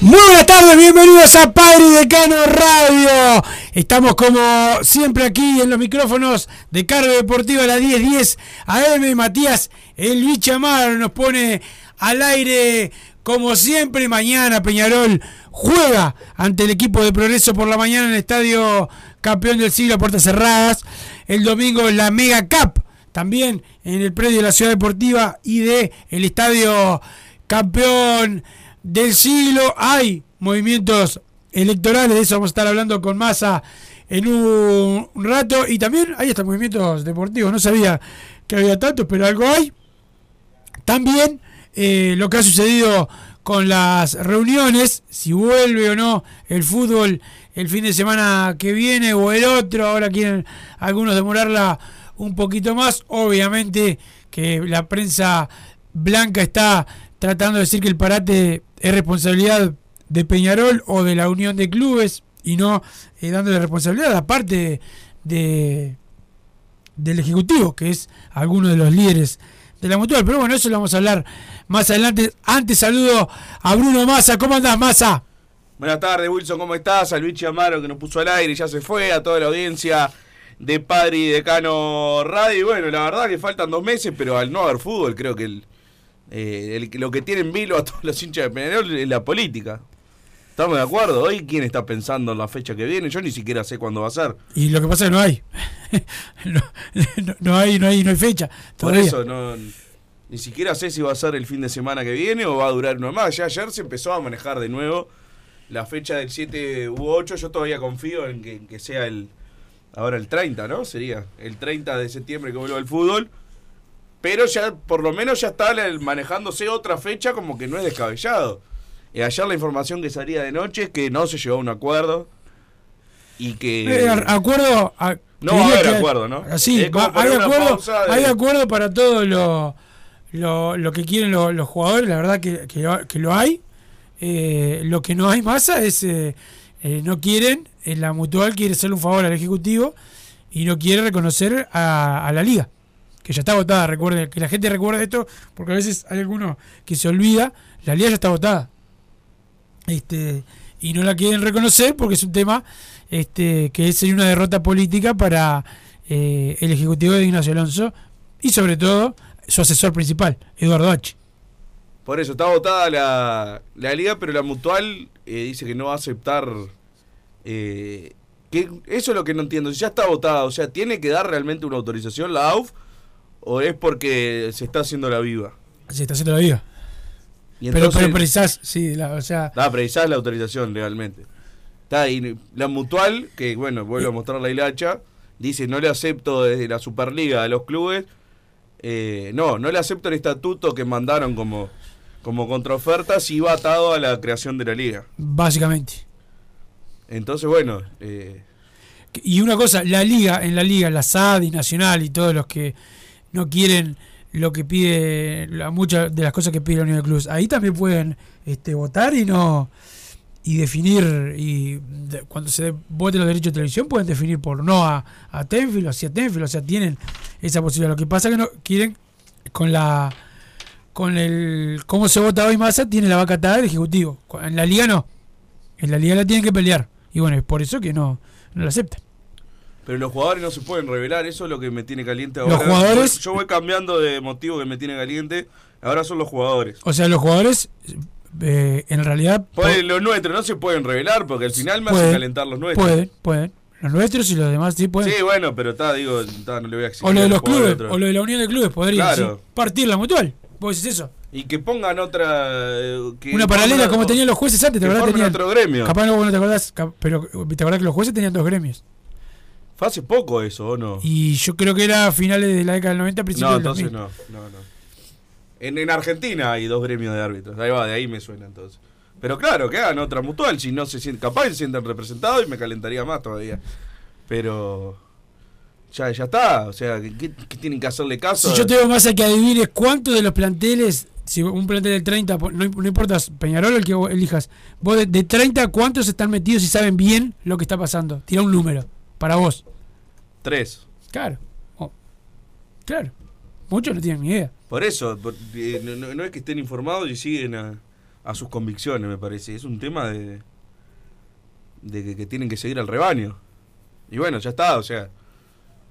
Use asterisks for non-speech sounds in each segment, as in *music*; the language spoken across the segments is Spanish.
Muy buenas tardes, bienvenidos a Padre Decano Radio. Estamos como siempre aquí en los micrófonos de Cargo Deportiva a las 10:10 AM. Matías El Bichamar nos pone al aire como siempre. Mañana Peñarol juega ante el equipo de Progreso por la mañana en el Estadio Campeón del Siglo a puertas cerradas. El domingo la Mega Cup también en el predio de la Ciudad Deportiva y de el Estadio Campeón del siglo. Hay movimientos electorales, de eso vamos a estar hablando con Massa en un rato. Y también hay hasta movimientos deportivos. No sabía que había tantos, pero algo hay. También eh, lo que ha sucedido con las reuniones, si vuelve o no el fútbol el fin de semana que viene o el otro, ahora quieren algunos demorarla un poquito más, obviamente que la prensa blanca está tratando de decir que el parate es responsabilidad de Peñarol o de la Unión de Clubes y no eh, dándole responsabilidad aparte de del Ejecutivo, que es alguno de los líderes de la mutual. Pero bueno, eso lo vamos a hablar más adelante. Antes saludo a Bruno Massa. ¿Cómo andás, Massa? Buenas tardes, Wilson, ¿cómo estás? Al Luigi Amaro que nos puso al aire y ya se fue, a toda la audiencia de Padre y Decano Radio. Y bueno, la verdad que faltan dos meses, pero al no haber fútbol, creo que el, eh, el- lo que tienen vilo a todos los hinchas de Peñarol es la política. ¿Estamos de acuerdo? Hoy, ¿quién está pensando en la fecha que viene? Yo ni siquiera sé cuándo va a ser. Y lo que pasa es que no hay. *laughs* no, no- no hay, no hay, no hay fecha. Por eso, no, ni siquiera sé si va a ser el fin de semana que viene o va a durar uno más. Ya ayer se empezó a manejar de nuevo la fecha del 7 u 8. Yo todavía confío en que, en que sea el. Ahora el 30, ¿no? Sería el 30 de septiembre que vuelva el fútbol. Pero ya, por lo menos ya está manejándose otra fecha como que no es descabellado. Y ayer la información que salía de noche es que no se llegó a un acuerdo. Y que. Eh, acuerdo. a- No va a haber acuerdo, ¿no? Sí, va- poner hay, acuerdo, de- hay acuerdo para todo lo, lo, lo que quieren lo- los jugadores. La verdad que, que, lo- que lo hay. Eh, lo que no hay masa es. eh, eh, no quieren. eh, la mutual quiere hacerle un favor al Ejecutivo y no quiere reconocer a, a la Liga. Que ya está votada. Recuerden que la gente recuerde esto porque a veces hay alguno que se olvida. La Liga ya está votada este y no la quieren reconocer porque es un tema este que sería una derrota política para eh, el ejecutivo de Ignacio Alonso y sobre todo su asesor principal Eduardo H Por eso, está votada la, la liga, pero la mutual eh, dice que no va a aceptar. eh, que eso es lo que no entiendo. Si ya está votada, o sea, ¿tiene que dar realmente una autorización la AUF? ¿O es porque se está haciendo la viva? se está haciendo la vida Y pero entonces, pero precisás sí la- o sea Ah, precisás la autorización legalmente. Está ahí. La mutual, que bueno, vuelvo a mostrar la hilacha, dice: No le acepto desde la Superliga a los clubes. eh, no, no le acepto el estatuto que mandaron como, como contraoferta si va atado a la creación de la liga. básicamente Entonces, bueno, eh, Y una cosa, la liga, en la liga, la SAD y Nacional y todos los que no quieren lo que pide, muchas de las cosas que pide la Unión de Clubes, ahí también pueden este, votar y no y definir y cuando se voten los derechos de televisión pueden definir por no a, a Tenfield o hacia Tenfield, o sea, tienen esa posibilidad. Lo que pasa es que no quieren con la con el cómo se vota hoy Massa tiene la vaca atada el ejecutivo. En la liga no. En la liga la tienen que pelear. Y bueno, es por eso que no, no la aceptan. Pero los jugadores no se pueden revelar, eso es lo que me tiene caliente Los ahora. jugadores- Yo, voy cambiando de motivo que me tiene caliente, ahora son los jugadores. O sea, los jugadores eh, en realidad Pues los nuestros no se pueden revelar porque al final me hacen Pueden, calentar los nuestros. pueden, pueden. Los nuestros y los demás sí pueden. Sí, bueno, pero está, digo, no le voy a exigir o lo de los clubes, otro. o lo de la unión de clubes, podría Claro. partir la mutual. ¿Vos decís eso? Y que pongan otra. eh, que Una paralela pongan- como tenían los jueces antes, ¿te acordás? Tenían, otro gremio. Capaz no, vos no te acordás, pero te acordás que los jueces tenían dos gremios. Fue hace poco eso, ¿o no? Y yo creo que era a finales de la década del 90, principios No, del entonces 2000. no, no, no. En, en Argentina hay dos gremios de árbitros. Ahí va, de ahí me suena entonces. Pero claro, que hagan otra mutual. Si no se sienten, capaz se sientan representados y me calentaría más todavía. Pero. Ya, ya está. O sea, ¿qué, tienen que hacerle caso? Si yo te digo más a que adivines cuántos de los planteles, si un plantel del 30, po- no, imp- no importa Peñarol o el que vos elijas, vos de, de 30, ¿cuántos están metidos y saben bien lo que está pasando? Tira un número, para vos. Tres. Claro. Oh, Claro. Muchos no tienen ni idea. Por eso, por- eh, no, no- es que estén informados y siguen a, a sus convicciones, me parece. Es un tema de, de que, que tienen que seguir al rebaño. Y bueno, ya está, o sea.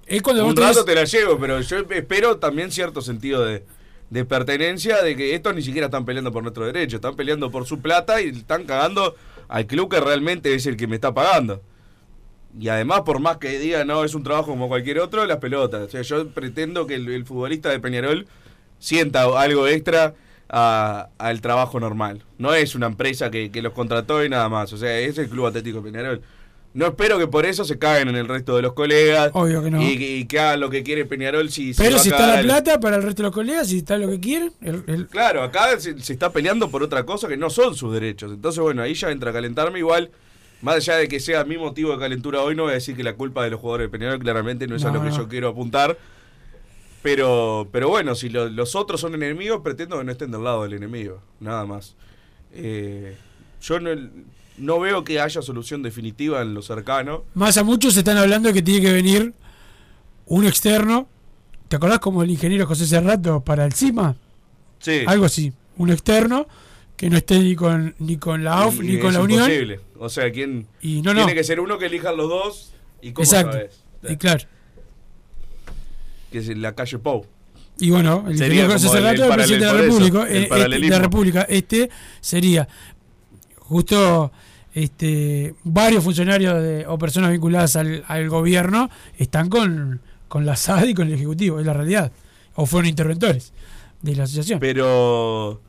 Es cuando un tenés- rato te la llevo, pero yo espero también cierto sentido de, de pertenencia, de que estos ni siquiera están peleando por nuestro derecho, están peleando por su plata y están cagando al club que realmente es el que me está pagando. Y además, por más que diga, no, es un trabajo como cualquier otro, las pelotas. O sea, yo pretendo que el, el futbolista de Peñarol sienta algo extra a- al trabajo normal. No es una empresa que, que los contrató y nada más. O sea, es el Club Atlético Peñarol. No espero que por eso se caguen en el resto de los colegas. Obvio que no. Y, que- y que hagan lo que quiere Peñarol si se Pero si está la plata para el resto de los colegas, si está lo que quieren, el- el- Claro, acá se, se está peleando por otra cosa que no son sus derechos. Entonces, bueno, ahí ya entra a calentarme igual. Más allá de que sea mi motivo de calentura hoy, no voy a decir que la culpa de los jugadores de Peñarol claramente no es a lo que no. yo quiero apuntar. Pero, pero bueno, si lo- los otros son enemigos, pretendo que no estén del lado del enemigo. Nada más. Eh, yo no, no veo que haya solución definitiva en lo cercano. más a muchos están hablando de que tiene que venir un externo. ¿Te acordás como el ingeniero José Cerrato para el CIMA? Sí. Algo así. Un externo que no esté ni con ni con la AUF Y ni con la Unión. imposible. O sea, ¿quién Y no, no. tiene que ser uno que elijan los dos? ¿Y cómo Exacto. sabes? Y claro. Que es la calle Pou. Y bueno, el Sería ingeniero como el- el presidente de la eso, República, el eh, este, la República, este sería justo este varios funcionarios de- o personas vinculadas al, al gobierno están con, con la SAD y con el Ejecutivo, es la realidad. O fueron interventores de la asociación. Pero,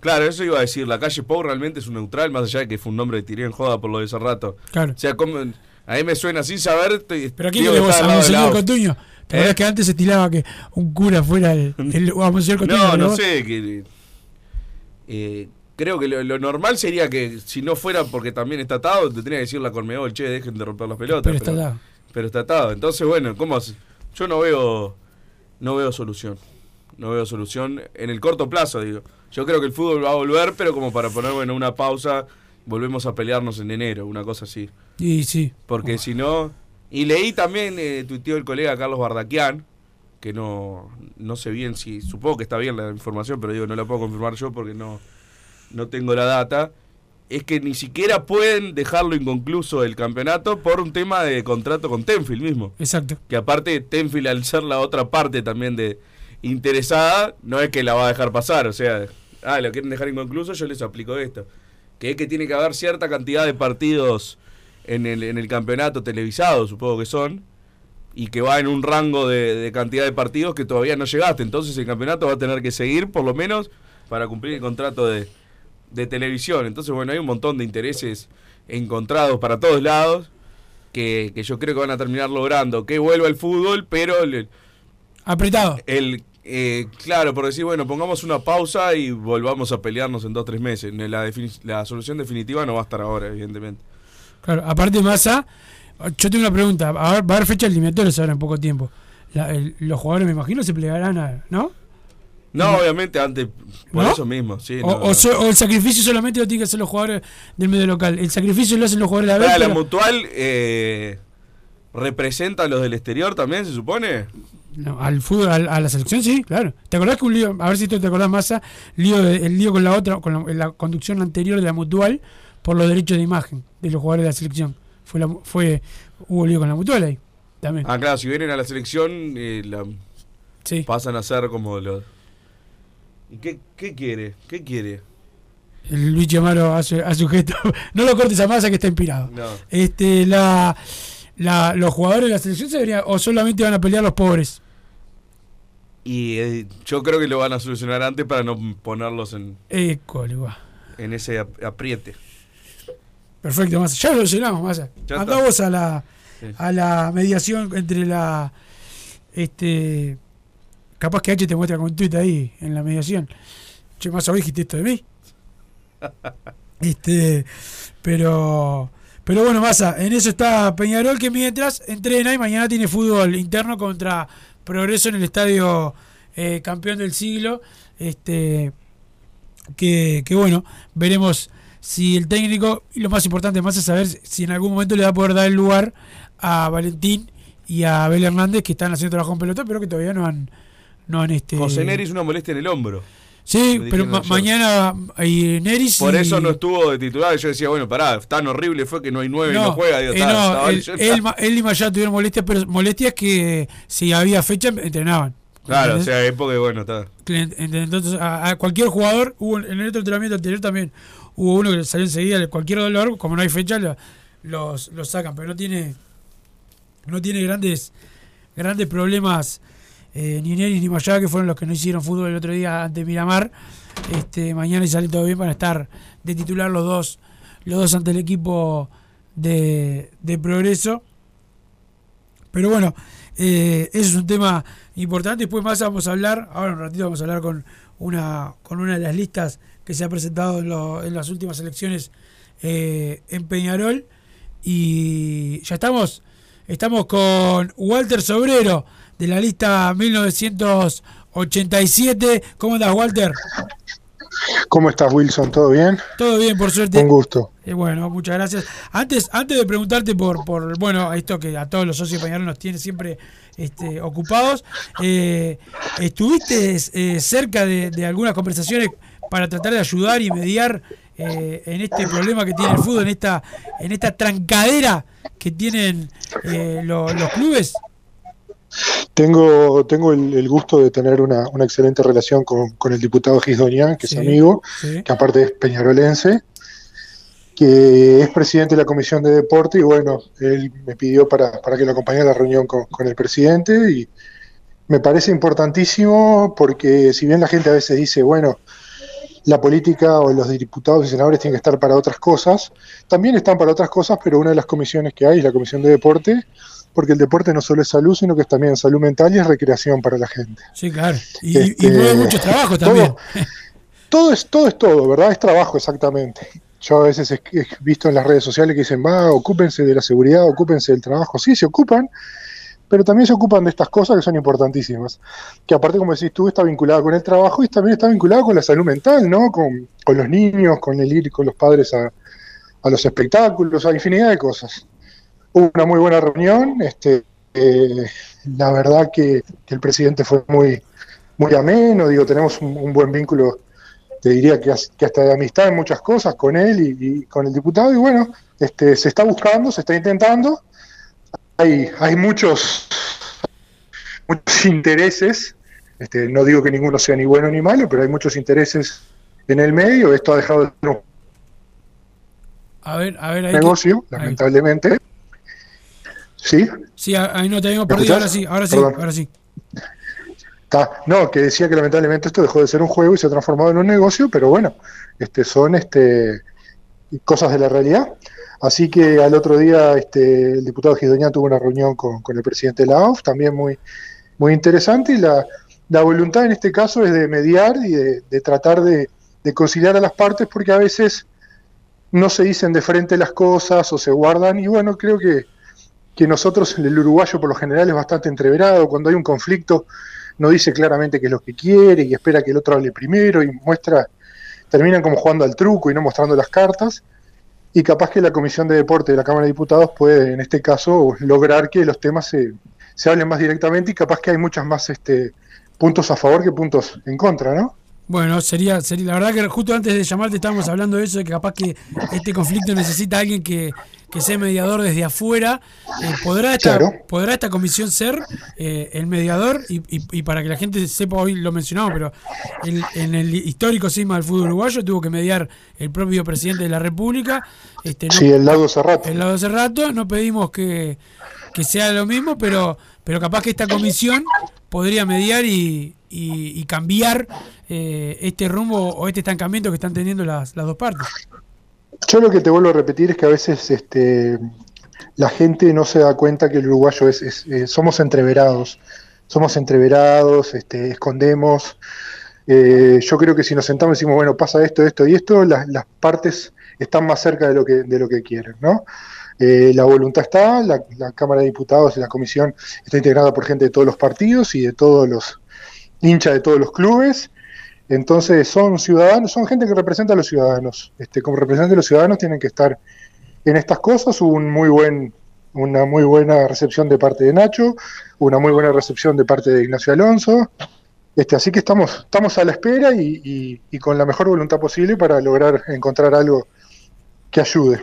claro, eso iba a decir. La calle Pou realmente es un neutral, más allá de que fue un nombre de tiré en joda por lo de ese rato. Claro. O sea, como, a mí me suena sin saber. estoy- Pero aquí le vos a Monseñor. Cotuño. ¿Te ¿Eh? acuerdas que antes se estilaba que un cura fuera el, el *laughs* a Monseñor Cotuño? No, no vos? sé. Que, eh, creo que lo, lo normal sería que si no fuera porque también está atado, te tendría que decir la Conmebol, che, dejen de romper las pelotas. Pero está atado. Pero está atado. Entonces, bueno, ¿cómo hace? Yo no veo, no veo solución. No veo solución en el corto plazo, digo. Yo creo que el fútbol va a volver, pero como para poner, bueno, una pausa, volvemos a pelearnos en enero, una cosa así. Y sí. Porque si no... Y leí también, eh, tuiteó el colega Carlos Bardaquian, que no, no sé bien si, supongo que está bien la información, pero digo, no la puedo confirmar yo porque no, no tengo la data, es que ni siquiera pueden dejarlo inconcluso el campeonato por un tema de contrato con Tenfield mismo. Exacto. Que aparte Tenfield al ser la otra parte también de interesada, no es que la va a dejar pasar, o sea, ah, lo quieren dejar inconcluso, yo les aplico esto. Que es que tiene que haber cierta cantidad de partidos en el, en el campeonato televisado, supongo que son, y que va en un rango de, de cantidad de partidos que todavía no llegaste. Entonces el campeonato va a tener que seguir, por lo menos, para cumplir el contrato de, de televisión. Entonces, bueno, hay un montón de intereses encontrados para todos lados que, que yo creo que van a terminar logrando que vuelva el fútbol, pero el, Apretado. el eh, claro, por decir, bueno, pongamos una pausa y volvamos a pelearnos en dos o tres meses. La, la solución definitiva no va a estar ahora, evidentemente. Claro, aparte Massa Yo tengo una pregunta. A ver, va a haber fecha eliminatorias ahora en poco tiempo. La- el- los jugadores, me imagino, se plegarán a. ¿No? No, obviamente, antes, por ¿No? eso mismo, sí. o, no, o no. so- o el sacrificio solamente lo tienen que hacer los jugadores del medio local. El sacrificio lo hacen los jugadores de la vez. la mutual eh, representa a los del exterior también, se supone. No, al fútbol, al- a la selección sí, claro. ¿Te acordás que un lío, a ver si tú te acordás más, lío de- el lío con la otra, con la, la conducción anterior de la mutual por los derechos de imagen de los jugadores de la selección? Fue, la, fue hubo lío con la mutual ahí, también. Ah, claro, si vienen a la selección, eh, la- Sí. pasan a ser como los. ¿Y qué, qué quiere? ¿Qué quiere? El Luis Amaro hace, hace un gesto. *laughs* no lo cortes a masa que está inspirado. No. Este, la, la, los jugadores de la selección se deberían, o solamente van a pelear los pobres. Y eh, yo creo que lo van a solucionar antes para no ponerlos en, École, en ese ap- apriete. Perfecto, Massa. Ya lo solucionamos, Massa. Vos a la, Sí. a la mediación entre la. Este. Capaz que H te muestra con un tweet ahí en la mediación. Che, Massa, ¿vos dijiste esto de mí? *laughs* Este. Pero. Pero bueno, Massa, en eso está Peñarol que mientras entrena y mañana tiene fútbol interno contra Progreso en el estadio eh, campeón del siglo. Este que, que bueno, veremos si el técnico, y lo más importante más es saber si en algún momento le va a poder dar el lugar a Valentín y a Abel Hernández que están haciendo trabajo en pelota, pero que todavía no han, no han este. José Neris una molestia en el hombro. Sí, pero ma- mañana hay Neris. Por y- eso no estuvo de titular. Yo decía, bueno, pará, tan horrible fue que no hay nueve y no juega. Digo, eh, no, él, él y Mayá tuvieron molestias, pero molestias que si había fecha entrenaban. Claro, o sea, es porque, bueno, está. Ent- Entonces, a, a cualquier jugador, hubo en el otro entrenamiento anterior también, hubo uno que salió enseguida, cualquier dolor, como no hay fecha, lo- los, los sacan, pero no tiene no tiene grandes grandes problemas eh, ni Neris ni Mayá, que fueron los que no hicieron fútbol el otro día ante Miramar. Este, mañana y sale todo bien para estar de titular los dos, los dos ante el equipo de, de progreso. Pero bueno, eh, es un tema importante. Después más vamos a hablar, ahora un ratito vamos a hablar con una, con una de las listas que se ha presentado en las últimas elecciones eh, en Peñarol. Y ya estamos, estamos con Walter Sobrero de la lista 1987. ¿Cómo andas, Walter? ¿Cómo estás, Wilson? ¿Todo bien? Todo bien, por suerte. Un gusto. Eh, bueno, muchas gracias. Antes, antes de preguntarte por, por bueno, esto que a todos los socios Peñarol nos tiene siempre este, ocupados, eh, ¿estuviste eh, cerca de, de algunas conversaciones para tratar de ayudar y mediar eh, en este problema que tiene el fútbol, en esta, en esta trancadera que tienen eh, lo- los clubes? Tengo, tengo el, el gusto de tener una, una excelente relación con, con el diputado Gisdonian, que Sí, es amigo, sí. que aparte es peñarolense, que es presidente de la Comisión de Deporte y bueno, él me pidió para, para que lo acompañe a la reunión con, con el presidente y me parece importantísimo porque si bien la gente a veces dice, bueno, la política o los diputados y senadores tienen que estar para otras cosas, también están para otras cosas, pero una de las comisiones que hay es la Comisión de Deporte, porque el deporte no solo es salud, sino que es también salud mental y es recreación para la gente. Sí, claro. Y, y Este, mueve mucho trabajo también. *laughs* Todo es todo, es todo ¿verdad? Es trabajo exactamente. Yo a veces he he visto en las redes sociales que dicen, va, ocúpense de la seguridad, ocúpense del trabajo. Sí, se ocupan, pero también se ocupan de estas cosas que son importantísimas. Que aparte, como decís tú, está vinculada con el trabajo y también está vinculada con la salud mental, ¿no? Con, con los niños, con el ir con los padres a, a los espectáculos, a infinidad de cosas. Hubo una muy buena reunión, este, eh, la verdad que, que el presidente fue muy, muy ameno, digo, tenemos un, un buen vínculo, te diría que, as- que hasta de amistad en muchas cosas con él y, y con el diputado, y bueno, este, se está buscando, se está intentando, hay, hay muchos, muchos intereses, este, no digo que ninguno sea ni bueno ni malo, pero hay muchos intereses en el medio, esto ha dejado de ser un A ver, a ver, ahí. que- negocio, ahí. ¿Sí? Sí, ahí no te habíamos ¿Me perdido. Ahora sí, ahora sí, Perdón. ahora sí. Ta, no, que decía que lamentablemente esto dejó de ser un juego y se ha transformado en un negocio, pero bueno, este, son este, cosas de la realidad. Así que al otro día este, el diputado Gisdoñán tuvo una reunión con, con el presidente de la AUF, también muy, muy interesante, y la, la voluntad en este caso es de mediar y de, de tratar de, de conciliar a las partes, porque a veces no se dicen de frente las cosas o se guardan, y bueno, creo que, que nosotros, el uruguayo por lo general es bastante entreverado, cuando hay un conflicto no dice claramente qué es lo que quiere y espera que el otro hable primero y muestra, terminan como jugando al truco y no mostrando las cartas. Y capaz que la Comisión de Deporte de la Cámara de Diputados puede, en este caso, lograr que los temas se, se hablen más directamente y capaz que hay muchas más este, puntos a favor que puntos en contra, ¿no? Bueno, sería, sería, la verdad que justo antes de llamarte estábamos hablando de eso, de que capaz que este conflicto necesita a alguien que, que sea mediador desde afuera. Eh, ¿podrá, esta, ¿Podrá esta comisión ser eh, el mediador? Y, y, para que la gente sepa, hoy lo mencionamos, pero en el histórico sisma del fútbol uruguayo tuvo que mediar el propio presidente de la República. Este, sí, el lado Cerrato. El lado Cerrato, no pedimos que, que sea lo mismo, pero, pero capaz que esta comisión podría mediar y, y, cambiar eh, este rumbo o este estancamiento que están teniendo las, dos partes. Yo lo que te vuelvo a repetir es que a veces este, la gente no se da cuenta que el uruguayo es, eh, somos entreverados, somos entreverados, este, escondemos. Eh, yo creo que si nos sentamos y decimos, bueno, pasa esto, esto y esto, las, las partes están más cerca de lo que, de lo que quieren, ¿no? Eh, la voluntad está, la, Cámara de Diputados y la Comisión está integrada por gente de todos los partidos y de todos los hinchas de todos los clubes. Entonces son ciudadanos, son gente que representa a los ciudadanos. Este, como representantes de los ciudadanos tienen que estar en estas cosas. Hubo un muy buen, una muy buena recepción de parte de Nacho, una muy buena recepción de parte de Ignacio Alonso. Este, así que estamos, estamos a la espera y con la mejor voluntad posible para lograr encontrar algo que ayude.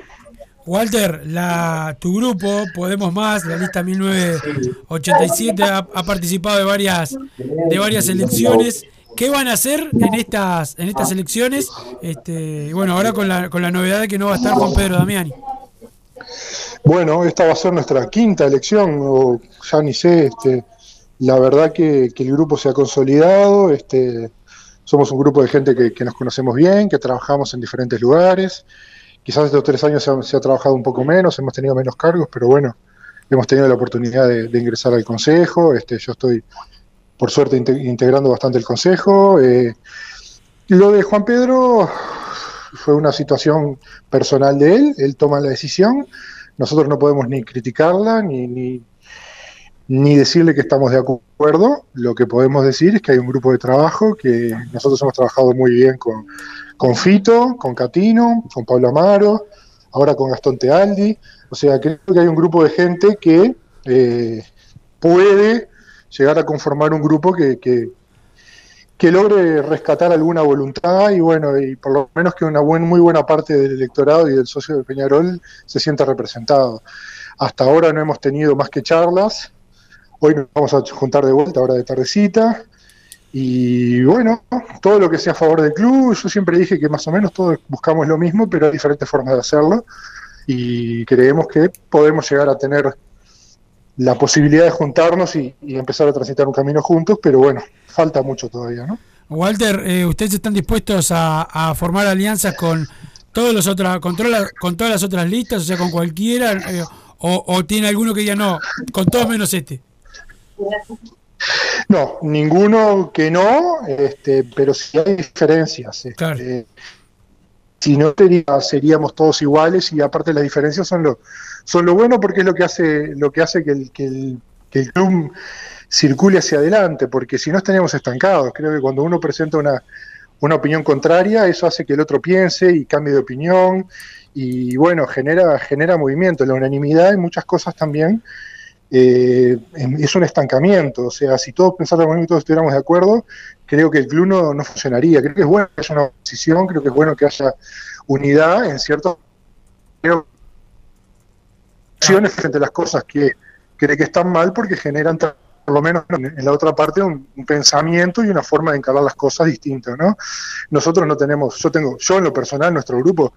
Walter, la, tu grupo, Podemos Más, la lista 1987, ha, participado de varias, de varias elecciones. ¿Qué van a hacer en estas, en estas elecciones? Este, bueno, ahora con la, con la novedad de que no va a estar Juan Pedro Damiani. Bueno, esta va a ser nuestra quinta elección, o ya ni sé, este, la verdad que, el grupo se ha consolidado, este, somos un grupo de gente que nos conocemos bien, que trabajamos en diferentes lugares, Quizás estos tres años se ha, trabajado un poco menos, hemos tenido menos cargos, pero bueno, hemos tenido la oportunidad de, ingresar al Consejo. Este, yo estoy, por suerte, integrando bastante el Consejo. Eh, lo de Juan Pedro fue una situación personal de él, él toma la decisión. Nosotros no podemos ni criticarla ni, ni, ni decirle que estamos de acuerdo. Lo que podemos decir es que hay un grupo de trabajo que nosotros hemos trabajado muy bien con con Fito, con Catino, con Pablo Amaro, ahora con Gastón Tealdi. O sea, creo que hay un grupo de gente que eh, puede llegar a conformar un grupo que, que, logre rescatar alguna voluntad y bueno, y por lo menos que una muy buena parte del electorado y del socio de Peñarol se sienta representado. Hasta ahora no hemos tenido más que charlas. Hoy nos vamos a juntar de vuelta ahora de tardecita. Y bueno, todo lo que sea a favor del club, yo siempre dije que más o menos todos buscamos lo mismo, pero hay diferentes formas de hacerlo. Y creemos que podemos llegar a tener la posibilidad de juntarnos y, empezar a transitar un camino juntos, pero bueno, falta mucho todavía, ¿no? Walter, eh, ¿ustedes están dispuestos a, formar alianzas con todos los otros, con, con todas las otras listas, o sea, con cualquiera, eh, o, o tiene alguno que ya no, con todos menos este? No, ninguno que no, este, pero sí hay diferencias. Este, si no seríamos todos iguales y aparte las diferencias son lo, son lo bueno porque es lo que hace, lo que, hace que, el, que, el, que el club circule hacia adelante, porque si no estaríamos estancados. Creo que cuando uno presenta una, una opinión contraria, eso hace que el otro piense y cambie de opinión y bueno, genera, genera movimiento. La unanimidad en muchas cosas también eh, es un estancamiento. O sea, si todos pensáramos y todos estuviéramos de acuerdo, creo que el club no, funcionaría. Creo que es bueno que haya una oposición, creo que es bueno que haya unidad en ciertos acciones frente a las cosas que cree que están mal porque generan por lo menos en la otra parte un, pensamiento y una forma de encarar las cosas distintas, ¿no? Nosotros no tenemos, yo tengo, yo en lo personal, nuestro grupo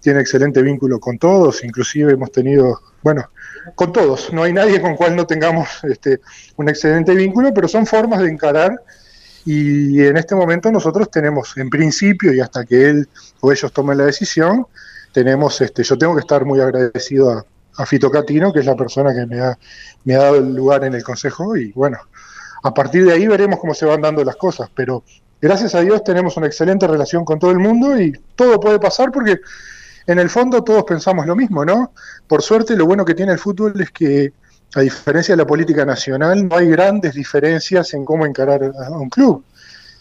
tiene excelente vínculo con todos, inclusive hemos tenido, bueno, con todos, no hay nadie con cual no tengamos este, un excelente vínculo, pero son formas de encarar y en este momento nosotros tenemos, en principio, y hasta que él o ellos tomen la decisión, tenemos, este, yo tengo que estar muy agradecido a, Fito Catino, que es la persona que me ha, me ha dado el lugar en el Consejo, y bueno, a partir de ahí veremos cómo se van dando las cosas, pero gracias a Dios tenemos una excelente relación con todo el mundo y todo puede pasar porque en el fondo todos pensamos lo mismo, ¿no? Por suerte lo bueno que tiene el fútbol es que a diferencia de la política nacional, no hay grandes diferencias en cómo encarar a un club.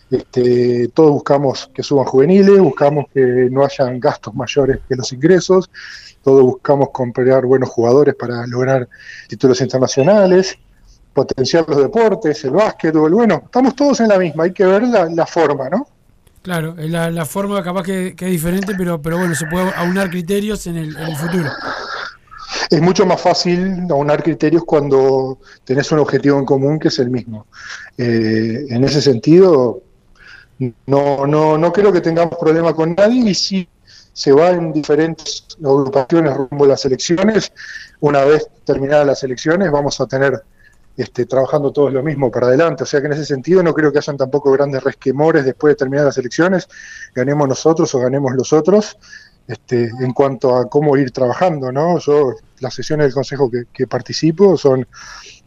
Este, todos buscamos que suban juveniles, buscamos que no hayan gastos mayores que los ingresos, todos buscamos comprar buenos jugadores para lograr títulos internacionales, potenciar los deportes, el básquetbol. Bueno, estamos todos en la misma, hay que ver la, la forma, ¿no? Claro, la, la forma capaz que, es diferente, pero, pero bueno, se puede aunar criterios en el, en el futuro. Es mucho más fácil aunar criterios cuando tenés un objetivo en común que es el mismo. Eh, en ese sentido, no, no, no creo que tengamos problema con nadie y si se va en diferentes agrupaciones rumbo a las elecciones, una vez terminadas las elecciones vamos a tener este, trabajando todos lo mismo para adelante. O sea que en ese sentido no creo que hayan tampoco grandes resquemores después de terminar las elecciones, ganemos nosotros o ganemos los otros, este, en cuanto a cómo ir trabajando, ¿no? Yo, las sesiones del consejo que, participo son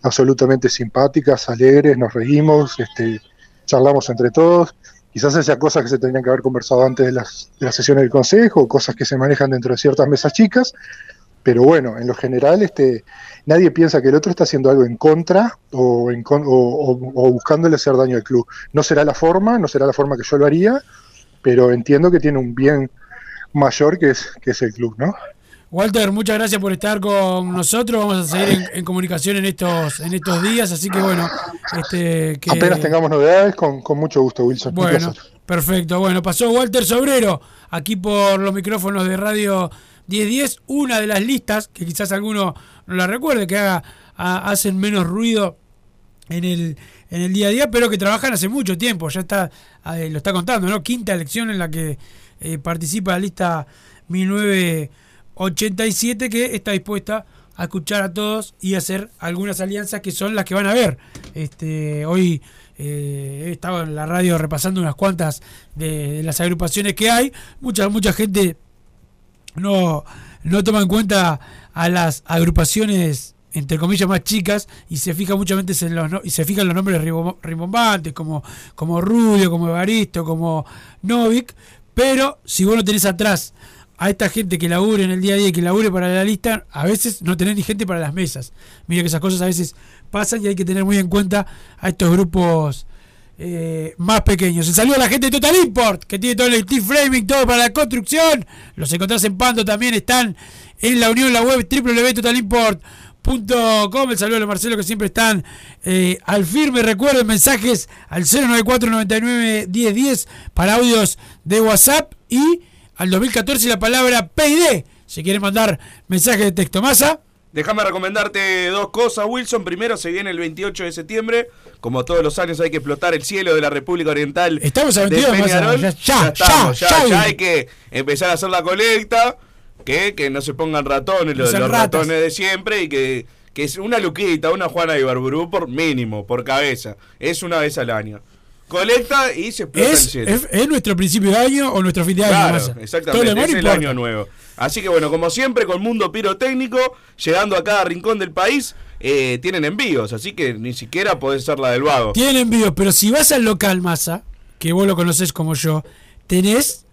absolutamente simpáticas, alegres, nos reímos, este, charlamos entre todos. Quizás haya cosas que se tendrían que haber conversado antes de las, de las sesiones del consejo, cosas que se manejan dentro de ciertas mesas chicas, pero bueno, en lo general, este, nadie piensa que el otro está haciendo algo en contra o, en con, o, o, o, buscándole hacer daño al club. No será la forma, no será la forma que yo lo haría, pero entiendo que tiene un bien mayor que es, que es el club, ¿no? Walter, muchas gracias por estar con nosotros. Vamos a seguir en, en comunicación en estos en estos días, así que bueno, este, que... apenas tengamos novedades, con, con mucho gusto, Wilson. Bueno, perfecto. Bueno, pasó Walter Sobrero aquí por los micrófonos de Radio 1010, una de las listas que quizás alguno no la recuerde, que haga, hacen menos ruido en el, en el día a día, pero que trabajan hace mucho tiempo, ya está, eh, lo está contando, ¿no? Quinta elección en la que eh, participa la lista 1987, que está dispuesta a escuchar a todos y hacer algunas alianzas que son las que van a ver. Este, hoy eh, he estado en la radio repasando unas cuantas de, de las agrupaciones que hay, mucha, mucha gente no, no toma en cuenta a las agrupaciones entre comillas más chicas y se fija mucho en los y se los nombres rimbombantes como como Rubio, como Evaristo, como Novik, pero si vos no tenés atrás a esta gente que labure en el día a día y que labure para la lista, a veces no tenés ni gente para las mesas. Mira que esas cosas a veces pasan y hay que tener muy en cuenta a estos grupos eh, más pequeños. Un saludo a la gente de Total Import, que tiene todo el steel framing, todo para la construcción. Los encontrás en Pando también, están en la unión, la web www.totalimport.com. El saludo a los Marcelo que siempre están eh, al firme. Recuerden mensajes al 094 99 1010 para audios de WhatsApp y al 2014 la palabra PID. Si quieren mandar mensajes de texto masa. Déjame recomendarte dos cosas, Wilson. Primero, se viene el 28 de septiembre. Como todos los años hay que explotar el cielo de la República Oriental. Estamos a 22 de Peñarol. Ya, ya, ya, estamos, ya, ya, ya, hay que empezar a hacer la colecta. Que, que no se pongan ratones, los, los ratones de siempre. Y que, que es una luquita, una Juana de Barburú por mínimo, por cabeza. Es una vez al año. Colecta y se explota es, el cielo. Es, es, nuestro principio de año o nuestro fin de año. Claro, exactamente. Es el año nuevo. Así que bueno, como siempre, con Mundo Pirotécnico, llegando a cada rincón del país, eh, tienen envíos, así que ni siquiera podés ser la del vago. Tienen envíos, pero si vas al local Massa, que vos lo conocés como yo, tenés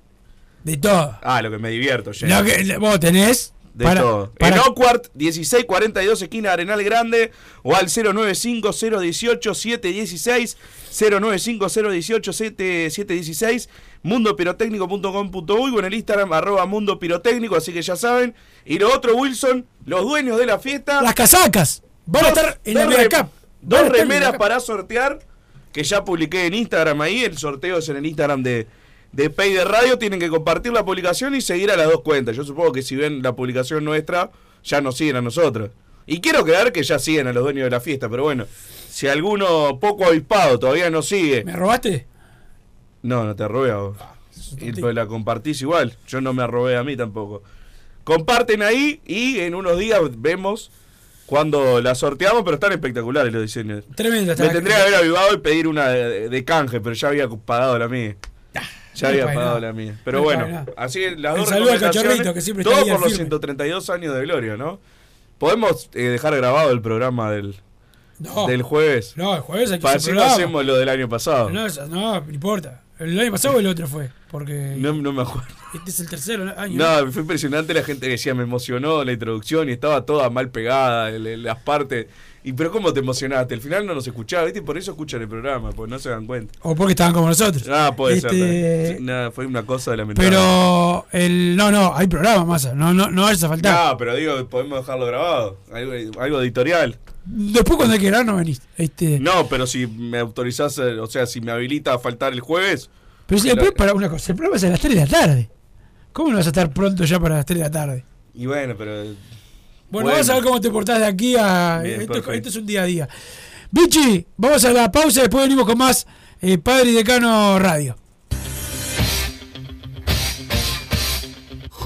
de todo. Ah, lo que me divierto, lo que, Vos tenés de para, todo. Para... En Oakward, 1642, esquina Arenal Grande, o al 095-018-716, 095-018-716, mundopirotécnico.com.uy o en el Instagram, arroba mundo pirotécnico, así que ya saben. Y lo otro, Wilson, los dueños de la fiesta. Las casacas. Van a estar en la Mega Cup. Dos remeras para sortear, que ya publiqué en Instagram ahí, el sorteo es en el Instagram de de Pay de Radio tienen que compartir la publicación y seguir a las dos cuentas. Yo supongo que si ven la publicación nuestra, ya nos siguen a nosotros. Y quiero creer que ya siguen a los dueños de la fiesta, pero bueno, si alguno poco avispado todavía no sigue. ¿Me robaste? No, no te robé a vos. Y pues la compartís igual. Yo no me robé a mí tampoco. Comparten ahí y en unos días vemos cuando la sorteamos, pero están espectaculares los diseños. Tremendo. Me tendría que haber avivado y pedir una de, de canje, pero ya había pagado la mía. Ya había pagado la mía. Pero bueno, así las dos saludo al cachorrito que siempre Todo por los firme. 132 años de gloria, ¿no? Podemos eh, dejar grabado el programa del, No. Del jueves. No, el jueves hay que Para no hacemos lo del año pasado. No, no, no importa. El año pasado o el otro fue. Porque No, no me acuerdo. este es el tercer año. No, fue impresionante la gente que decía, me emocionó la introducción y estaba toda mal pegada, las partes. Y pero ¿cómo te emocionaste? Al final no nos escuchaba, ¿viste? Y por eso escuchan el programa, porque no se dan cuenta. O porque estaban como nosotros. Ah, puede Este, ser. también. Sí, nada, fue una cosa lamentable. Pero el no, no, hay programa, masa. No, no, no vayas a faltar. No, pero digo, podemos dejarlo grabado. Algo, algo editorial. Después cuando hay que grabar no venís. Este, No, pero si me autorizás, eh, o sea, si me habilita a faltar el jueves. pero si después para una cosa, el programa es a las 3 de la tarde. ¿Cómo no vas a estar pronto ya para las 3 de la tarde? Y bueno, pero. Bueno, vamos a ver cómo te portás de aquí a. Bien, esto, perfecto. esto es un día a día. Bichi, vamos a la pausa y después venimos con más eh, Padre y Decano Radio.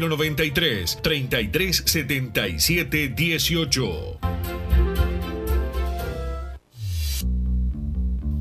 093 3377 18.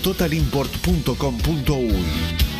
www.totalimport.com.uy.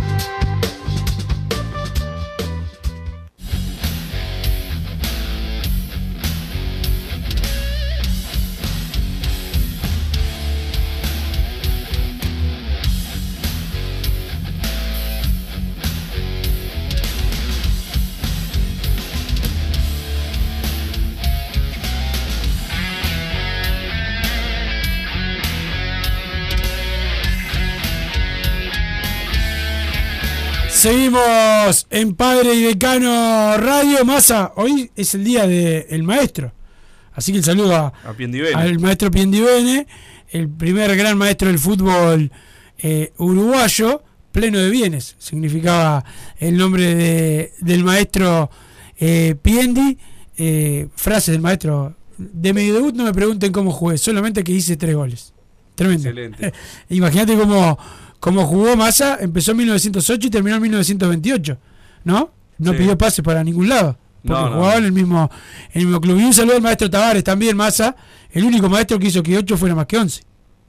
Seguimos en Padre y Decano Radio. Massa, hoy es el día del maestro. Así que el saludo a, A Piendivene. al maestro Piendivene, el primer gran maestro del fútbol eh, uruguayo, pleno de bienes, significaba el nombre de- del maestro eh, Piendi. Eh, frase del maestro, de mi debut no me pregunten cómo jugué, solamente que hice tres goles. Tremendo. Excelente. *laughs* Imagínate cómo, cómo jugó Massa, empezó en 1908 y terminó en 1928, ¿no? No Sí. pidió pase para ningún lado. Porque No, no, jugaba en el mismo en el mismo club. Y un saludo al maestro Tavares también, Massa, el único maestro que hizo que 8 fuera más que 11.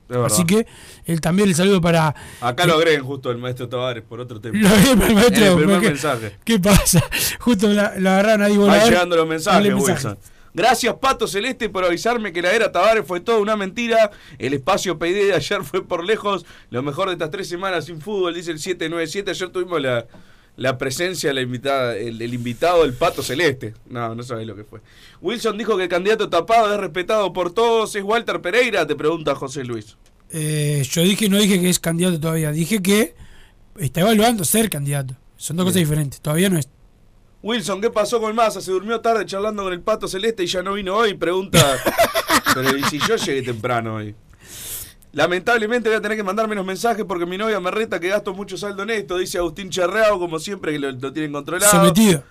verdad. Así que él también el saludo para. Acá lo agreguen justo el maestro Tavares por otro tema. *laughs* Lo agreguen el maestro, En el primer porque- mensaje. ¿Qué pasa? Justo la, la agarraron ahí Van volador. llegando los mensajes, Wilson. Gracias, Pato Celeste, por avisarme que la era Tavares fue toda una mentira. El espacio PD de ayer fue por lejos. Lo mejor de estas tres semanas sin fútbol, dice el 797. Ayer tuvimos la, la presencia, la invitada, el, el invitado del Pato Celeste. No, no sabés lo que fue. Wilson dijo que el candidato tapado es respetado por todos. ¿Es Walter Pereira? Te pregunta José Luis. Eh, yo dije, no dije que es candidato todavía, dije que está evaluando ser candidato. Son dos cosas diferentes. Todavía no es. Wilson, ¿qué pasó con Massa? Se durmió tarde charlando con el Pato Celeste y ya no vino hoy. Pregunta. *laughs* Pero ¿y si yo llegué temprano hoy? Lamentablemente voy a tener que mandar menos mensajes porque mi novia me reta que gasto mucho saldo en esto, dice Agustín Cherreao, como siempre que lo, lo tienen controlado. Sometido.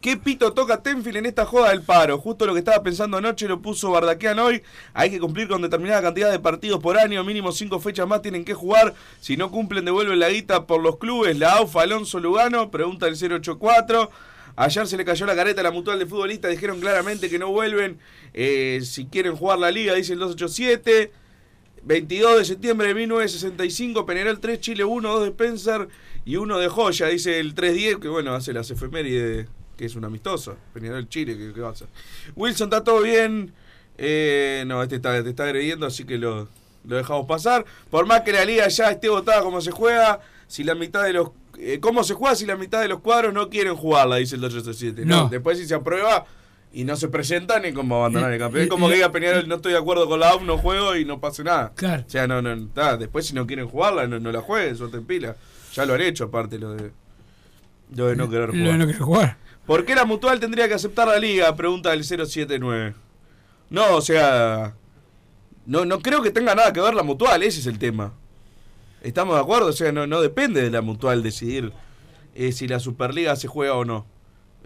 ¿Qué pito toca Tenfield en esta joda del paro? Justo lo que estaba pensando anoche lo puso Bardaquean hoy. Hay que cumplir con determinada cantidad de partidos por año, mínimo cinco fechas más tienen que jugar. Si no cumplen, devuelven la guita por los clubes. La AUFA Alonso Lugano, pregunta el 084. Ayer se le cayó la careta a la mutual de futbolistas, dijeron claramente que no vuelven. eh, si quieren jugar la liga, dice el 287. 22 de septiembre de 1965, Peñarol 3, Chile 1, 2 de Spencer y 1 de Joya, dice el 310, que bueno, hace las efemérides, que es un amistoso. Peñarol Chile, que, que. Wilson, ¿está todo bien? Eh, no, este está, te está agrediendo, así que lo, lo dejamos pasar. Por más que la liga ya esté votada como se juega, si la mitad de los... eh, ¿Cómo se juega si la mitad de los cuadros no quieren jugarla? Dice el 287. No. No. Después si se aprueba y no se presentan, es como abandonar el campeón. Es como que diga Peñarol, no estoy de acuerdo con la AUF, no juego y no pase nada. Claro. O sea, no, no, está, después si no quieren jugarla, no, no la jueguen, suelten pila. Ya lo han hecho aparte lo de, lo de no querer Lo de jugar. no querer jugar. ¿Por qué la mutual tendría que aceptar la liga? Pregunta el 079. No, o sea, no, no creo que tenga nada que ver la mutual, ese es el tema. ¿Estamos de acuerdo? O sea, no, no depende de la mutual decidir eh, si la Superliga se juega o no.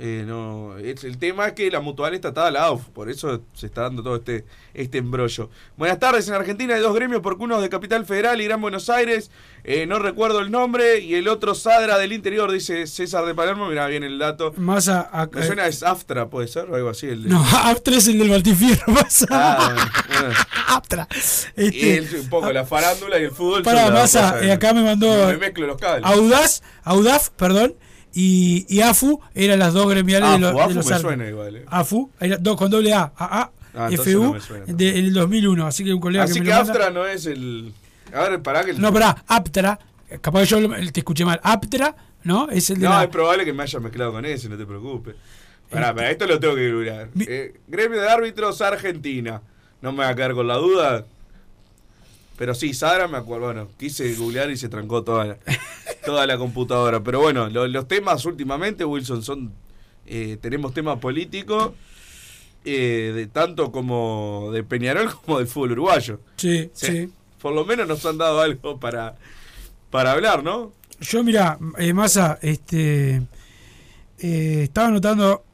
Eh, no es, el tema es que la mutual está atada a la AUF, por eso se está dando todo este, este embrollo. Buenas tardes, en Argentina hay dos gremios, porque uno es de Capital Federal y Gran Buenos Aires, eh, no recuerdo el nombre, y el otro Sadra del interior, dice César de Palermo, mira bien el dato. Más a. a- Me suena es Aftra, puede ser, o algo así. El de- no, *laughs* Aptra es el del Martifierro. *laughs* Más Ah, bueno. *laughs* Y Este, el- un poco la farándula y el fútbol. Cosas- eh, acá me mandó- Me mezclo los cables. Audaz, Audaf, perdón, y, y AFU eran las dos gremiales de, Afu, los- de Afu los me suena igual, eh. AFU, era dos con doble A, AA, Ah, FU, no me suena. del 2001. Así que un colega Así que que manda- Aftra no es el. A ver, pará que. el- No, pará, Aptra, capaz que yo te escuché mal. Aptra, ¿no? Es el de No, la- es probable que me haya mezclado con ese, no te preocupes. Pará, pará, esto lo tengo que googlear. Mi- Eh, gremio de árbitros Argentina. No me va a quedar con la duda. Pero sí, Sadra me acuerdo. Bueno, quise googlear y se trancó toda la, *laughs* toda la computadora. Pero bueno, lo- los temas últimamente, Wilson, son. eh, tenemos temas políticos. eh, de tanto como de Peñarol *laughs* como del fútbol uruguayo. Sí, Sí. sí. Por lo menos nos han dado algo para, para hablar, ¿no? Yo, mira, eh, Massa, este, eh, estaba notando,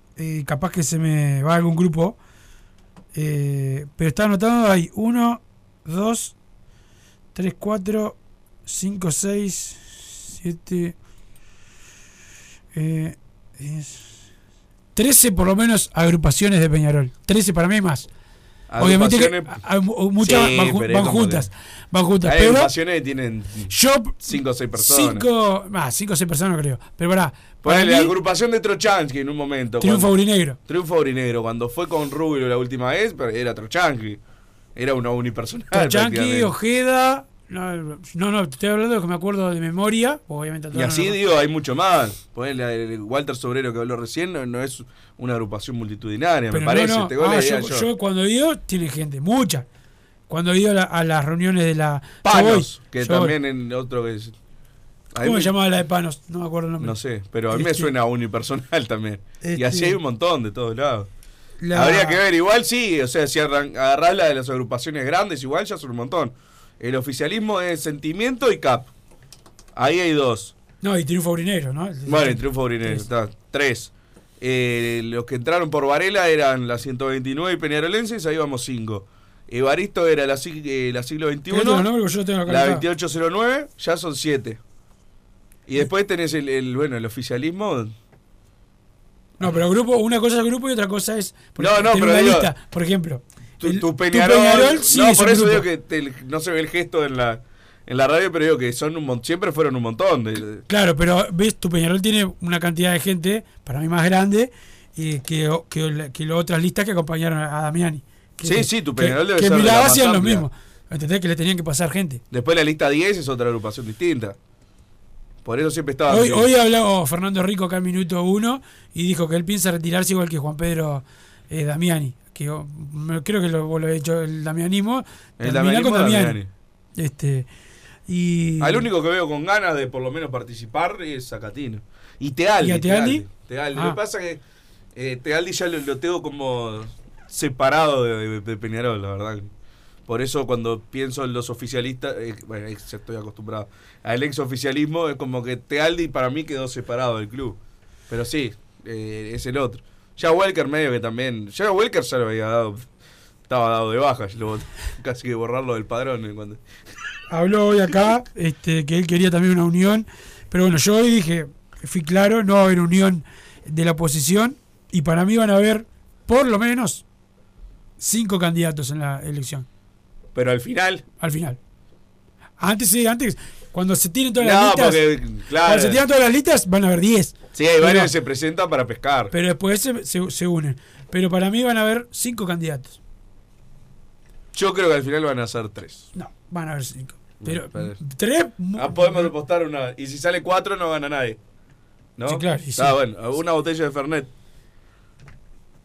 capaz que se me va algún grupo, pero estaba notando, hay uno, dos, tres, cuatro, cinco, seis, siete, eh, diez, trece por lo menos agrupaciones de Peñarol. Trece para mí más. Obviamente que mu- muchas Sí, van, juntas. Van juntas. Hay Pero agrupaciones que tienen yo 5 o 6 personas. Cinco, más, cinco o seis personas creo. Pero pará, para Ponele la agrupación de Trochansky en un momento. Triunfo Aurinegro. Triunfo Aurinegro. Cuando fue con Rubio la última vez, era Trochansky. Era una unipersonal. Prácticamente. Ojeda. No, no, no, te estoy hablando de que me acuerdo de memoria. Obviamente, Y no así digo, hay mucho más. Ponele el Walter Sobrero que habló recién, no, no es una agrupación multitudinaria, Pero me parece. la Ah, yo, yo. yo cuando he ido, tiene gente, mucha. Cuando he ido a, la- a las reuniones de la. voy, que voy. también en otro que es. ¿Cómo me- se llamaba la de Panos? No me acuerdo el nombre. No sé, pero a mí me Este- suena unipersonal también. Y Este- así hay un montón de todos lados. La- Habría que ver, igual sí, o sea, si agarrás la de las agrupaciones grandes, igual ya son un montón. El oficialismo es sentimiento y cap. Ahí hay dos. No, y Triunfo Brinero, ¿no? Bueno, el triunfo Brinero, está. Tres. Eh, los que entraron por Varela eran la 129 y Peñarolenses, ahí vamos cinco. Evaristo era la, eh, la siglo XXI. Que yo tengo La anotado. 2809, ya son siete. Y después tenés el, el, bueno, el oficialismo. No, pero grupo, una cosa es grupo y otra cosa es. por No, ejemplo, no, pero una digo, lista. Por ejemplo, Tu, el- tu Peñarol. Peñarol sí no, por eso grupo. digo que te- no se ve el gesto en la, en la radio, pero digo que son un siempre fueron un montón. de- Claro, pero ves, tu Peñarol tiene una cantidad de gente, para mí más grande, eh, que, que, que las otras listas que acompañaron a Damiani. Que- Sí, sí, tu que- Peñarol debe que ser más hacían lo mismo. ¿Entendés? Que le tenían que pasar gente. Después la lista 10 es otra agrupación distinta. Por eso siempre estaba. Hoy, hoy habló Fernando Rico acá en minuto uno y dijo que él piensa retirarse igual que Juan Pedro eh, Damiani. Que creo que lo, vos lo he hecho el damianismo. El damianismo con Damiani. Damiani. Este, y, Al único que veo con ganas de por lo menos participar es Zacatino. Y Tealdi. ¿Y a Tealdi? Tealdi. Ah. Lo que pasa es que eh, Tealdi ya lo, lo tengo como separado de, de- de Peñarol, la verdad. Por eso cuando pienso en los oficialistas, eh, bueno, ya estoy acostumbrado, al ex oficialismo es como que Tealdi para mí quedó separado del club. Pero sí, eh, es el otro. Ya Welker medio que también, ya Welker ya lo había dado, estaba dado de baja, lo- *laughs* casi que borrarlo del padrón. cuando- habló hoy acá este, que él quería también una unión. Pero bueno, yo hoy dije, fui claro, no va a haber unión de la oposición. Y para mí van a haber por lo menos cinco candidatos en la elección. Pero al final, Al final. Antes sí, antes, cuando se tienen todas No, las listas. porque, claro. Cuando se tiran todas las listas, van a haber 10. Sí, hay varios que se presentan para pescar. Pero después se, se- se unen. Pero para mí van a haber cinco candidatos. Yo creo que al final van a ser tres. No, van a haber cinco. Pero tres. Ah, podemos apostar una. Y si sale cuatro, no gana nadie. ¿No? Sí, claro, y sí. Ah, bueno, una botella de Fernet.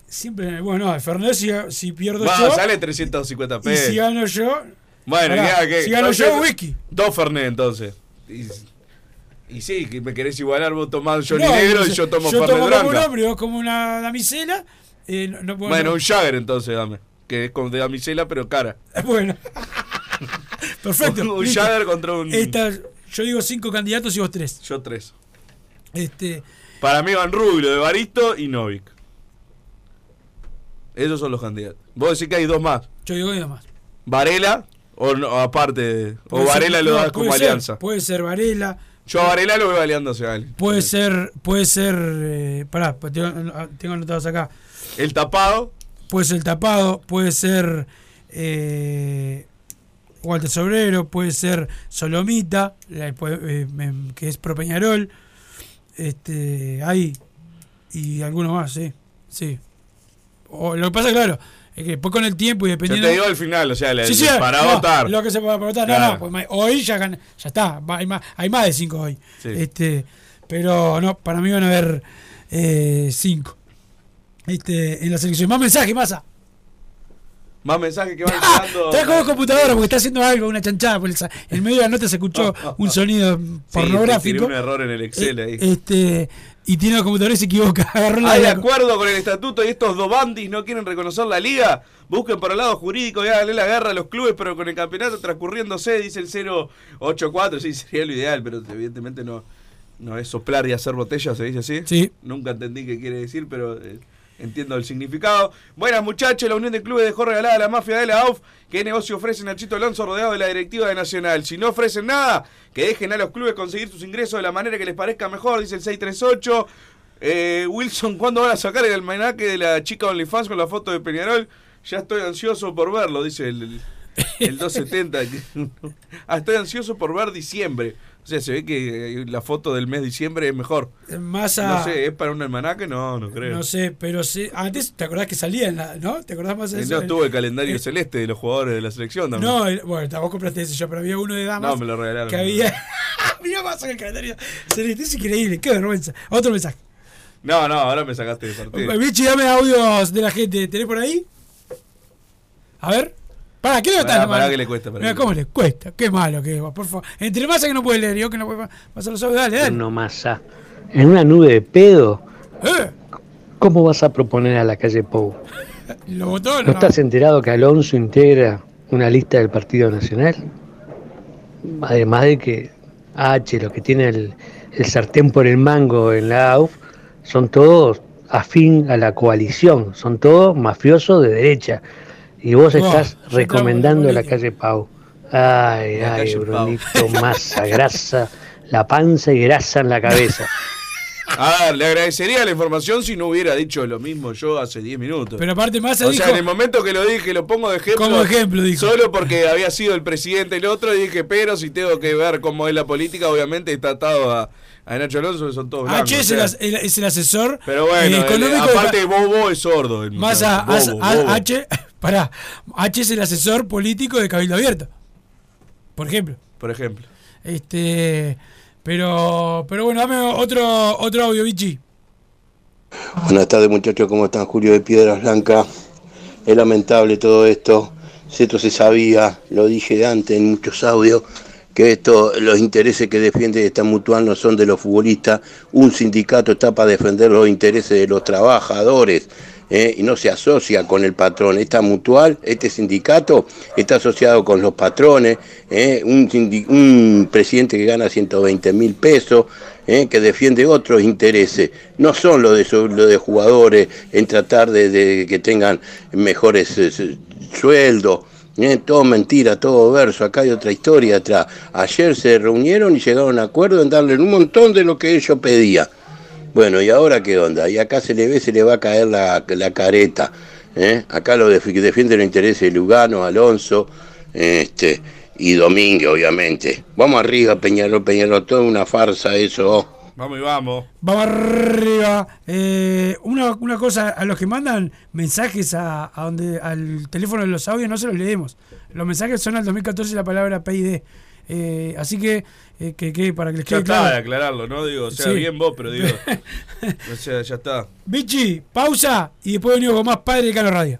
Siempre. Bueno, no, Fernández, si, si pierdo Va, yo. sale 350 y pesos. si gano yo. Bueno, Pará, ya que. si gano entonces, yo, whisky. Dos Fernet entonces. Y, y sí, que me querés igualar, vos tomás Johnny No, Negro y yo- tomo yo tomo como un Branca. hombre, vos como una damisela. eh, no, no puedo- Bueno, un Jagger entonces, dame. Que es con de damisela, pero cara. *laughs* Bueno. Perfecto. un. Jagger contra un. Esta- yo digo cinco candidatos y vos tres. Yo tres. Este, Para mí van Rubio, de Baristo y Novik. Esos son los candidatos. Vos decís que hay dos más. yo digo que más. Varela o, no- aparte. de- O Puede Varela ser- lo das como puede ser, alianza. puede ser Varela. Yo a Varela lo veo aliándose a él. Puede ser, puede ser, eh, pará, pues tengo, anotados acá. El tapado. Puede ser el tapado, puede ser eh, Walter Sobrero, puede ser Solomita, puede- eh, que es pro Peñarol. Este, ahí. Y alguno más, sí. Sí. O, lo que pasa, claro, que después con el tiempo y Yo dependiendo. te digo al final, o sea, le- Sí, sí, para no, votar. Lo que se puede votar, no, Claro. no, pues ma- hoy ya, ya está, hay más, hay más de cinco hoy. Sí. Este, pero no, para mí van a haber eh, cinco. Este, en la selección. Más mensajes, masa. Más mensajes que van *laughs* llegando. Está como computadora porque está haciendo algo, una chanchada. por el En medio de la nota se escuchó *laughs* un sonido Sí, pornográfico. tiré un error en el Excel Eh, ahí. Este, y tiene la computadora y se equivoca. *laughs* Agarró la ¿Hay de la- acuerdo con el estatuto y estos dos bandis no quieren reconocer la liga? Busquen por el lado jurídico y háganle la guerra a los clubes, pero con el campeonato transcurriéndose, dice el 084. Sí, sería lo ideal, pero evidentemente no, no es soplar y hacer botellas, se dice así. Sí. Nunca entendí qué quiere decir, pero eh, entiendo el significado. Buenas muchachos, la Unión de Clubes dejó regalada a la mafia de la AUF. ¿Qué negocio ofrece Nachito Alonso rodeado de la directiva de Nacional? Si no ofrecen nada, que dejen a los clubes conseguir sus ingresos de la manera que les parezca mejor, dice el 638. Eh, Wilson, ¿cuándo van a sacar el almanaque de la chica OnlyFans con la foto de Peñarol? Ya estoy ansioso por verlo, dice el, el, el *laughs* 270. ah, estoy ansioso por ver diciembre. O sea, se ve que eh, la foto del mes de diciembre es mejor. Masa. No sé, ¿es para un almanaque? No, no creo. No sé, pero sí. Antes, ¿te acordás que salía en la. ¿No? ¿Te acordás más de Y eso? no estuvo el calendario Eh, celeste de los jugadores de la selección también. No, el- bueno, vos compraste ese yo, pero había uno de damas. No, me lo regalaron. Que había. *laughs* Mira más en el calendario. Celeste, es increíble, qué vergüenza. Otro mensaje. No, no, ahora me sacaste de partido. Vichy, dame audios de la gente. ¿Tenés por ahí? A ver. ¿Para qué pará que le cuesta, pará Mira que cómo le cuesta. Qué malo que es, por favor. Entre masa que no puede leer, yo que no puede pasar los audios. Dale, dale. No masa. En una nube de pedo, Eh, ¿cómo vas a proponer a la calle Pou? *laughs* lo votó, ¿No no. estás enterado que Alonso integra una lista del Partido Nacional? Además de que H, lo que tiene el, el sartén por el mango en la AUF, son todos afín a la coalición, son todos mafiosos de derecha. Y vos estás yo recomendando la calle Pau. Ay, La ay. Brunito, *laughs* masa, grasa, la panza y grasa en la cabeza. *laughs* A ver, le agradecería la información si no hubiera dicho lo mismo yo hace 10 minutos. Pero aparte Massa o dijo. sea, en el momento que lo dije, lo pongo de ejemplo. Como ejemplo, dijo. Solo porque había sido el presidente el otro, y dije, pero si tengo que ver cómo es la política, obviamente está atado a, a Nacho Alonso, que son todos blancos. H o es sea. el, es el asesor pero bueno, eh, el- económico de- aparte Bobo es sordo. bobo, a- bobo. H, pará, H es el asesor político de Cabildo Abierto. Por ejemplo. Por ejemplo. Este, pero, pero bueno, dame otro, otro audio, Vichy. Buenas tardes muchachos, ¿cómo están? Julio de Piedras Blancas. Es lamentable todo esto. Si esto se sabía, lo dije de antes en muchos audios, que esto, los intereses que defiende esta mutual no son de los futbolistas. Un sindicato está para defender los intereses de los trabajadores. ¿Eh? y no se asocia con el patrón. Esta mutual, este sindicato, está asociado con los patrones, ¿eh? un, presidente que gana 120 mil pesos, ¿eh? que defiende otros intereses, no son los de, lo de jugadores en tratar de, que tengan mejores su- sueldos. Todo mentira, todo verso, acá hay otra historia atrás. Ayer se reunieron y llegaron a acuerdo en darle un montón de lo que ellos pedían. Bueno, ¿y ahora qué onda? Y acá se le ve, se le va a caer la, la careta. ¿eh? Acá lo def- defiende los intereses de Lugano, Alonso este, y Domínguez, obviamente. Vamos arriba, Peñarol, Peñarol, toda una farsa eso. Vamos y vamos. Vamos arriba. Eh, una, una cosa, a los que mandan mensajes a, a donde al teléfono de los audios no se los leemos. Los mensajes son al 2014 la palabra PID. Eh, así que, eh, que, que para que les Ya quede está de claro. aclararlo, ¿no? Digo, o sea, Sí. bien vos, pero digo. *laughs* o sea, ya está. Vichy, pausa y después venimos con más Padre de Cano Radio.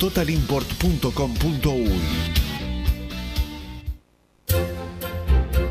www.totalimport.com.uy.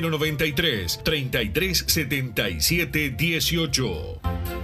093 33 77 18.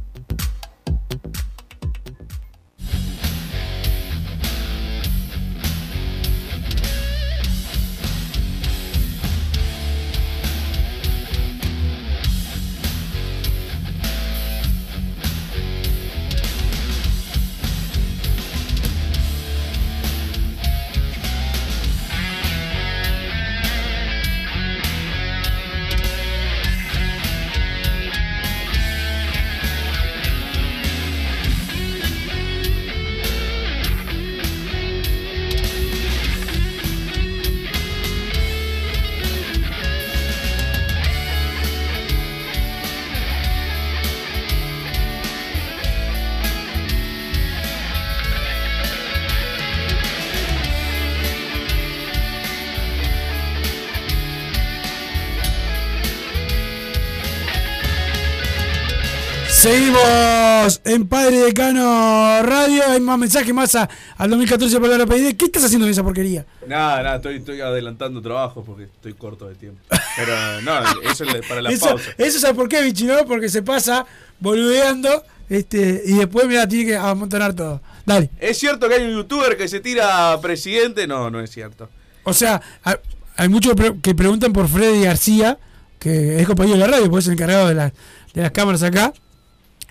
Seguimos en Padre Decano Radio. Hay más mensajes más a- al 2014 para la PD. ¿Qué estás haciendo con esa porquería? Nada, nada, estoy, estoy adelantando trabajos porque estoy corto de tiempo. Pero no, eso es para la Eso, pausa. eso sabe por qué, Vichy, ¿no? Porque se pasa boludeando este, y después, mira, tiene que amontonar todo. Dale. ¿Es cierto que hay un youtuber que se tira presidente? No, no es cierto. O sea, hay, hay muchos que preguntan por Freddy García, que es compañero de la radio, pues es el encargado de, la- de las cámaras acá.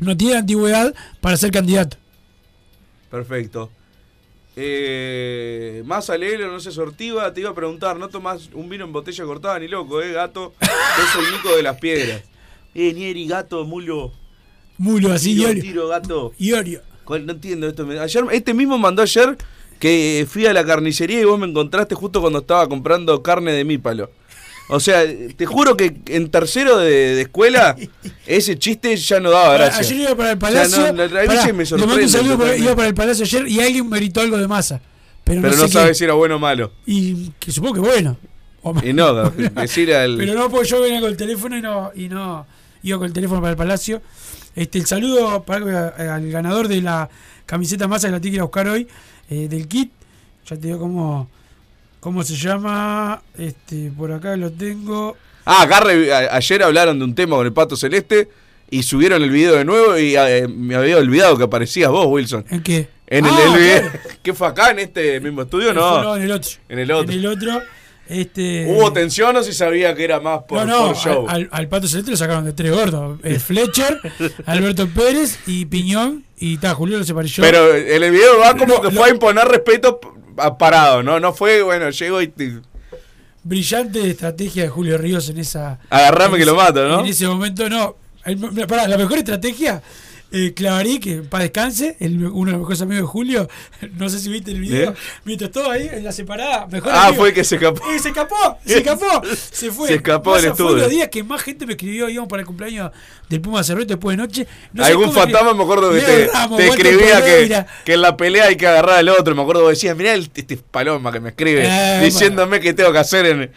No tiene antigüedad para ser candidato. Perfecto. Eh, más alegre, no se sortiva. Te iba a preguntar, ¿no tomás un vino en botella cortada ni loco, eh, gato? Yo soy Nico de las Piedras. Eh, Nieri, gato, mulo. Mulo, así, tiro, Iorio. tiro, gato. Iorio. ¿Cuál? No entiendo esto. Me- Ayer, este mismo mandó ayer que fui a la carnicería y vos me encontraste justo cuando estaba comprando carne de mípalo. O sea, te juro que en tercero de, de escuela *laughs* ese chiste ya no daba gracia. Ayer iba para el O sea, palacio. no, la- pará, me sorprende saludo iba para el palacio ayer y alguien me gritó algo de masa. Pero, Pero no, no sé sabes si era bueno o malo. Y que supongo que bueno. O Y no, *laughs* decir al. Pero no, porque yo venía con el teléfono y no, y no iba con el teléfono para el palacio. Este, el saludo para, al ganador de la camiseta masa que la tiene que ir a buscar hoy, eh, del kit. Ya te digo cómo, cómo se llama. Este, por acá lo tengo. Ah, acá re- a- ayer hablaron de un tema con el pato celeste y subieron el video de nuevo y eh, me había olvidado que aparecías vos, Wilson. ¿En qué? En el, Ah, el video. claro. *laughs* ¿Qué fue acá en este mismo estudio? No, No. en el otro. En el otro. En el otro. Este, ¿Hubo tensión o si sabía que era más por, no, no, por show? Al, al- al Pato Celeste lo sacaron de tres gordos. El Fletcher, *laughs* Alberto Pérez y Piñón. Y está, Julio lo separó. Pero en el video va como Lo- que lo- fue a imponer respeto parado, ¿no? No fue, bueno, llego y... te- Brillante estrategia de Julio Ríos en esa. Agarrame en que lo mato, ¿no? En ese momento, no. El- pará, la mejor estrategia eh, Clavarí, que para descanse, el- uno de los mejores amigos de Julio, *laughs* no sé si viste el video, ¿Eh? mientras estaba ahí en la separada, mejor Ah, amigo. fue que se escapó. Eh, se escapó, se escapó, *laughs* se fue. Se escapó del Pasa, Fue estudio. los días que más gente me escribió, íbamos para el cumpleaños del Puma Cerrito después de noche. No Algún cómo que- fantasma me acuerdo que te, Ramos, te Walter escribía que, que en la pelea hay que agarrar al otro. Me acuerdo que decías, mirá el- este paloma que me escribe Eh, diciéndome qué tengo que hacer en,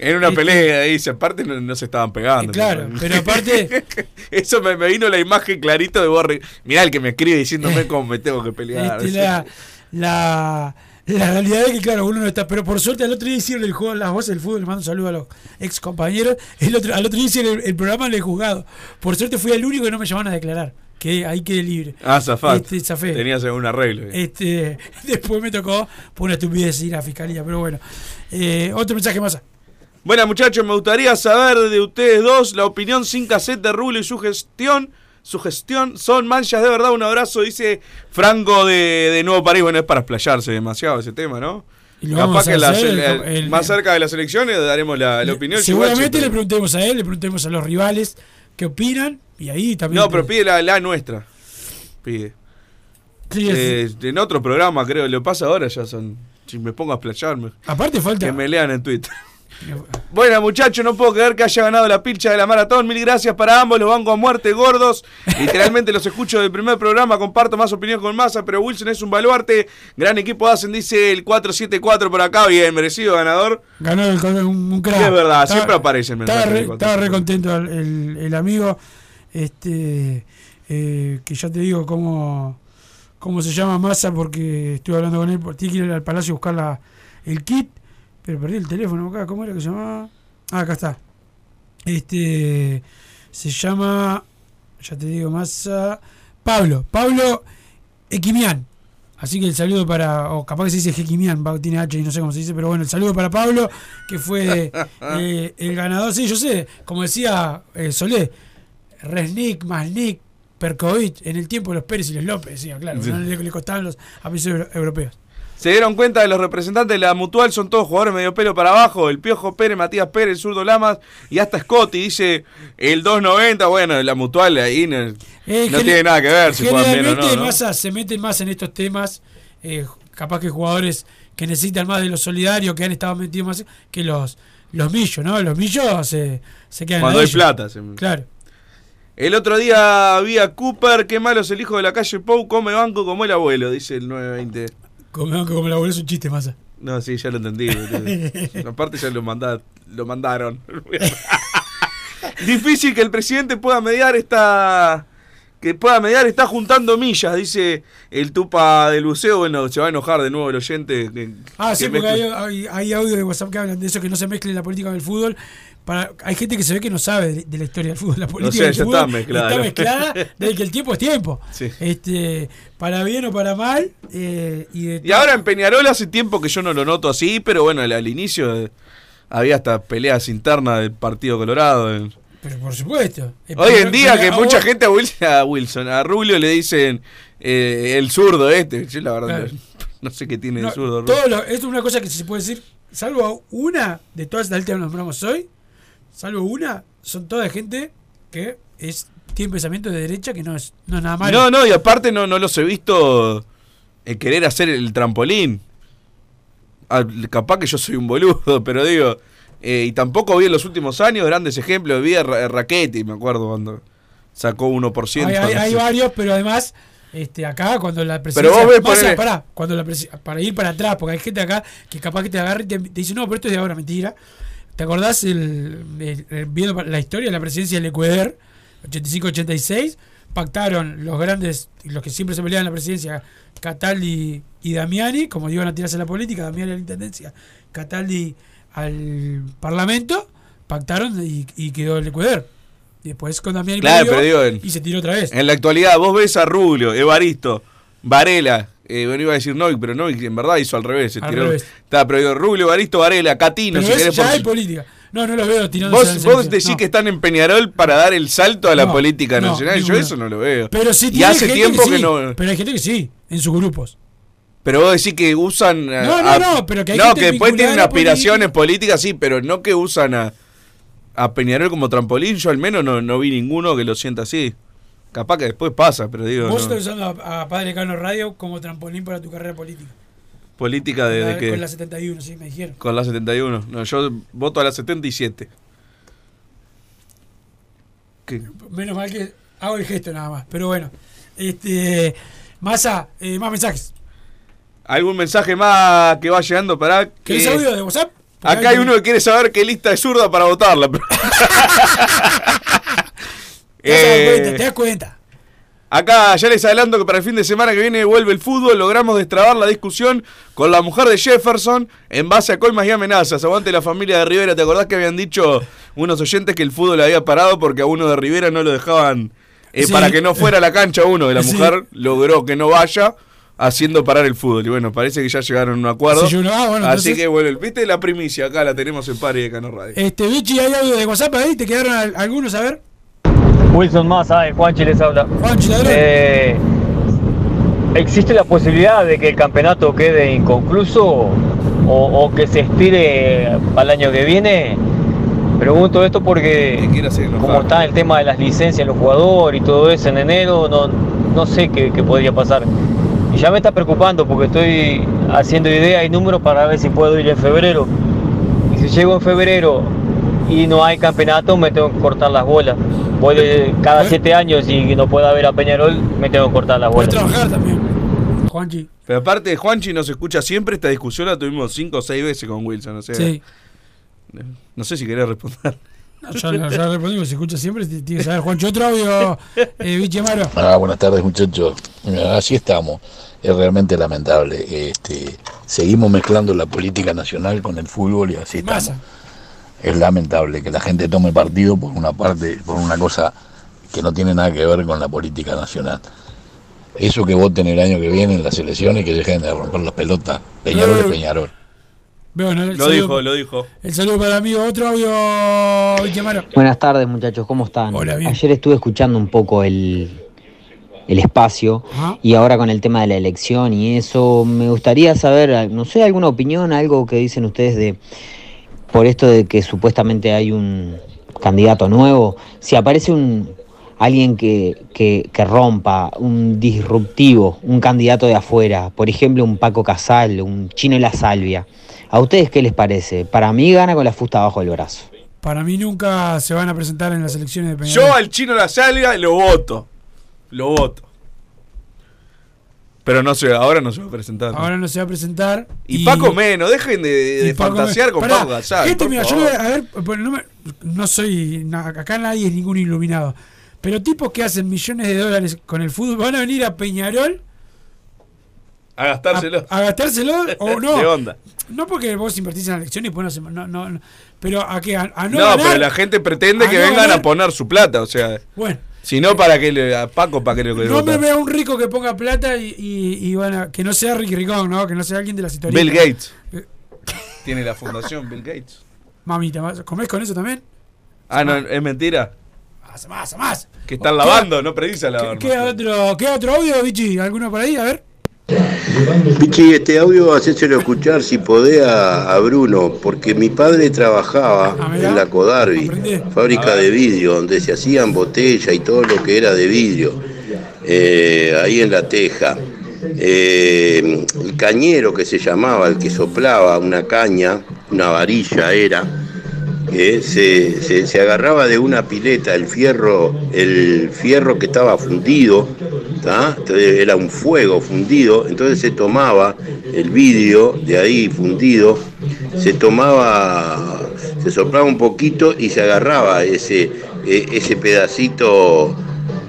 en una pelea. Y dice, aparte no, no se estaban pegando. Eh, claro, pero aparte- *laughs* Eso me, me vino la imagen clarito de vos. re- Mirá el que me escribe diciéndome cómo me tengo que pelear. Este, la, la, la realidad es que, claro, uno no está. Pero por suerte, al otro día hicieron el juego Las Voces del Fútbol. Le mando un saludo a los ex compañeros. El otro, al otro día hicieron el, el programa en el juzgado. Por suerte, fui el único que no me llamaron a declarar. Que ahí quedé libre. Ah, zafat. Este, zafé. Tenías algún arreglo. Este, *laughs* después me tocó por una estupidez ir a fiscalía. Pero bueno, Eh, otro mensaje más. Bueno, muchachos, me gustaría saber de ustedes dos la opinión sin cassette de Rulo y su gestión. Su gestión son manchas de verdad. Un abrazo, dice Franco de, de Nuevo París. Bueno, es para explayarse demasiado ese tema, ¿no? Y lo Capaz que hacer el- el- el- más cerca de las elecciones daremos la, la opinión. Seguramente le preguntemos a él, le preguntemos a los rivales qué opinan. Y ahí también. No, pero pide la, la nuestra. Pide. Sí, Eh, en otro programa, creo. Lo pasa ahora ya son. Si me pongo a explayarme. Aparte falta. Que me lean en Twitter. Bueno, muchachos, no puedo creer que haya ganado la pilcha de la maratón. Mil gracias para ambos, los banco a muerte, gordos. Literalmente los escucho del primer programa, comparto más opinión con masa, pero Wilson es un baluarte. Gran equipo hacen, dice el 474 por acá. Bien, merecido ganador. Ganó el, un, un crack. Es verdad, Estaba- siempre aparece el Estaba mensaje. re, estaba re 474. contento el, el- el amigo. Este. eh, que ya te digo cómo, cómo se llama Massa porque estuve hablando con él. Tiene que ir al palacio a buscar la, el kit. Pero perdí el teléfono acá. ¿Cómo era que se llamaba? Ah, acá está. Este. Se llama. Ya te digo, Massa. Pablo. Pablo Equimian. Así que el saludo para, o capaz que se dice Jequimian, tiene H y no sé cómo se dice, pero bueno, el saludo para Pablo, que fue *laughs* eh, el ganador. Sí, yo sé, como decía eh, Solé, Resnick, Masnick, Perkovic, en el tiempo los Pérez y los López, decía, claro, Sí. no le, le costaban los apellidos euro- europeos. Se dieron cuenta de los representantes de la Mutual, son todos jugadores medio pelo para abajo. El Piojo Pérez, Matías Pérez, Zurdo Lamas y hasta Scotty. Dice el 290. Bueno, la Mutual ahí no, Eh, no tiene nada que ver si juegan bien o generalmente no. ¿no? Massa se meten más en estos temas, eh, capaz que jugadores que necesitan más de los solidarios, que han estado metidos más, que los, los millos, ¿no? Los millos se, se quedan Cuando hay ellos. plata. se- Claro. El otro día vi a Cooper. Qué malo es el hijo de la calle Pou. Come banco como el abuelo, dice el 920. Como, como la abuela es un chiste, Massa. No, sí, ya lo entendí. Aparte *laughs* ya lo, manda- lo mandaron. *laughs* Difícil que el presidente pueda mediar esta... Que pueda mediar, está juntando millas, dice el tupa del buceo. Bueno, se va a enojar de nuevo el oyente. que- Ah, que sí, porque hay, hay, hay audio de WhatsApp que hablan de eso, que no se mezcle la política con el fútbol. Para, hay gente que se ve que no sabe de, de la historia del fútbol. La política sea, del ya fútbol está mezclada, está ¿no? mezclada desde que el tiempo es tiempo. *laughs* Sí. Este, para bien o para mal. eh, y, de Y ahora en Peñarol hace tiempo que yo no lo noto así, pero bueno, al, al inicio eh, había hasta peleas internas del Partido Colorado. eh. Pero por supuesto. Hoy en día que mucha vos- gente a Wilson, a, Wilson, a Rubio le dicen eh, el zurdo este. Yo la verdad Claro. no, no sé qué tiene no, el zurdo. Rubio. todo lo- esto es una cosa que se puede decir, salvo una de todas las que nombramos hoy, salvo una, son toda gente que es tiene pensamiento de derecha que no es, no es nada malo. No, no, y aparte no, no los he visto eh, querer hacer el trampolín. Ah, capaz que yo soy un boludo, *laughs* pero digo, eh, y tampoco vi en los últimos años grandes ejemplos. Vi a Ra- a Raquetti, me acuerdo, cuando sacó 1%. Hay, hay- hay *laughs* varios, pero además, este, acá cuando la Pero presidencia. vos ves, pará, cuando la para ir para atrás, porque hay gente acá que capaz que te agarra y te, te dice, no, pero esto es de ahora, mentira. ¿Te acordás el, el- el- viendo la historia de la presidencia del Ecuador, 85-86? Pactaron los grandes, los que siempre se peleaban en la presidencia, Cataldi y Damiani, como iban a tirarse a la política, Damiani a la intendencia, Cataldi al parlamento, pactaron y, y quedó el Ecuador. Y después con Damiani Claro, perdió pero digo, y se tiró otra vez. En la actualidad, vos ves a Rubio, Evaristo, Varela. Eh, bueno, iba a decir Novik, pero Novik en verdad hizo al revés. Se Al tiró. revés. Está, Rubio, Evaristo, Varela, Catino, Pero si querés ya por- hay política. No, no los veo tirando Vos, vos decís que están en Peñarol para dar el salto a la No, política no, nacional. Yo eso no lo veo. Pero sí y tiene hace gente tiempo que, sí, no. Pero hay gente que sí, en sus grupos. Pero vos decís que usan. a- No, no, no, pero que hay No, que después tienen aspiraciones políticas, sí, pero no que usan a, a Peñarol como trampolín. Yo al menos no, no vi ninguno que lo sienta así. Capaz que después pasa, pero digo. Vos no. estás usando a, a Padre Cano Radio como trampolín para tu carrera política. Política de, de que. Con la 71, sí, me dijeron. Con la 71. No, yo voto a la 77. ¿Qué? Menos mal que hago el gesto nada más. Pero bueno. Este. Masa, eh, más mensajes. ¿Algún mensaje más que va llegando para que. ¿Querés audio de WhatsApp? Porque Acá hay hay- uno que quiere saber qué lista es zurda para votarla. *laughs* pero- Te das Eh, cuenta, te das cuenta. Acá ya les adelanto que para el fin de semana que viene vuelve el fútbol. Logramos destrabar la discusión con la mujer de Jefferson en base a coimas y amenazas. Aguante la familia de Rivera. ¿Te acordás que habían dicho unos oyentes que el fútbol había parado porque a uno de Rivera no lo dejaban eh, Sí. para que no fuera a la cancha uno? de la *laughs* Sí. mujer logró que no vaya haciendo parar el fútbol. Y bueno, parece que ya llegaron a un acuerdo. No- ah, bueno, Así entonces- que bueno, viste la primicia acá la tenemos en Pari de Cano Radio. Este, Vichy, ¿hay audio de WhatsApp ahí? ¿Te quedaron al- algunos a ver? Wilson Massa, de Juanchi les habla. Juanchi. Eh, ¿Existe la posibilidad de que el campeonato quede inconcluso o, o que se estire al año que viene? Pregunto esto porque como está el tema de las licencias de los jugadores y todo eso en enero, no, no sé qué, qué podría pasar. Y ya me está preocupando porque estoy haciendo ideas y números para ver si puedo ir en febrero. Y si llego en febrero y no hay campeonato, me tengo que cortar las bolas. Voy de cada siete años y no pueda ver a Peñarol, me tengo que cortar las bolas. trabajar también. Juanchi. Pero aparte, Juanchi nos escucha siempre. Esta discusión la tuvimos cinco o seis veces con Wilson. O sea, Sí. No sé si querés responder. No, ya, ya respondimos, se escucha siempre, tiene que saber. Juanchi, otro audio, *laughs* eh, Vichy Amaro. Ah, buenas tardes muchachos. Así estamos. Es realmente lamentable. Este, seguimos mezclando la política nacional con el fútbol y así estamos. Masa. Es lamentable que la gente tome partido por una parte, por una cosa que no tiene nada que ver con la política nacional. Eso que voten el año que viene en las elecciones que dejen de romper las pelotas. Peñarol es Peñarol. Bueno, Lo saludo- dijo, lo dijo. El saludo para amigo. Otro audio. Buenas tardes muchachos, ¿cómo están? Hola, bien. Ayer estuve escuchando un poco el, el espacio Ajá. y ahora con el tema de la elección y eso, me gustaría saber, no sé, alguna opinión, algo que dicen ustedes de, por esto de que supuestamente hay un candidato nuevo, si aparece un alguien que, que, que rompa, un disruptivo, un candidato de afuera, por ejemplo un Paco Casal, un Chino y la Salvia, ¿a ustedes qué les parece? Para mí gana con la fusta abajo del brazo. Para mí nunca se van a presentar en las elecciones de Peñarol. Yo al chino la salga lo voto. Lo voto. Pero no sé, ahora no se va a presentar. Ahora no se va a presentar. y, Paco menos, dejen de, fantasear me- con Pará, Paco. Gente, mira, yo a ver, pues, no, me- no soy. acá nadie es ningún iluminado. Pero tipos que hacen millones de dólares con el fútbol van a venir a Peñarol A gastárselo. a gastárselo o *laughs* no. De onda. No porque vos invertís en la elección y después no, se- no, no. Pero a que a, a no, No, ganar, pero la gente pretende que vengan ganar. a poner su plata, o sea. Bueno. Si no, para que le, a Paco, para que le No me vea un rico que ponga plata y, y, y a- que no sea Ricky Ricón, ¿no? Que no sea alguien de las historias. Bill Gates. Tiene la fundación Bill Gates. Mamita, ¿vas- ¿comés con eso también? Ah, no, es mentira. Más, más, más. Que están lavando, no precisa lavar. ¿Queda otro, ¿Queda otro audio, Vichy? ¿Alguno por ahí? A ver. Pichi, este audio hacéselo escuchar si podés a, a Bruno, porque mi padre trabajaba en la Codarbi, fábrica de vidrio, donde se hacían botellas y todo lo que era de vidrio, eh, ahí en la teja. Eh, el cañero que se llamaba, el que soplaba una caña, una varilla era, eh, se, se- se agarraba de una pileta el fierro, el fierro que estaba fundido, era un fuego fundido, entonces se tomaba el vidrio de ahí fundido, se tomaba, se soplaba un poquito y se agarraba ese, e- ese pedacito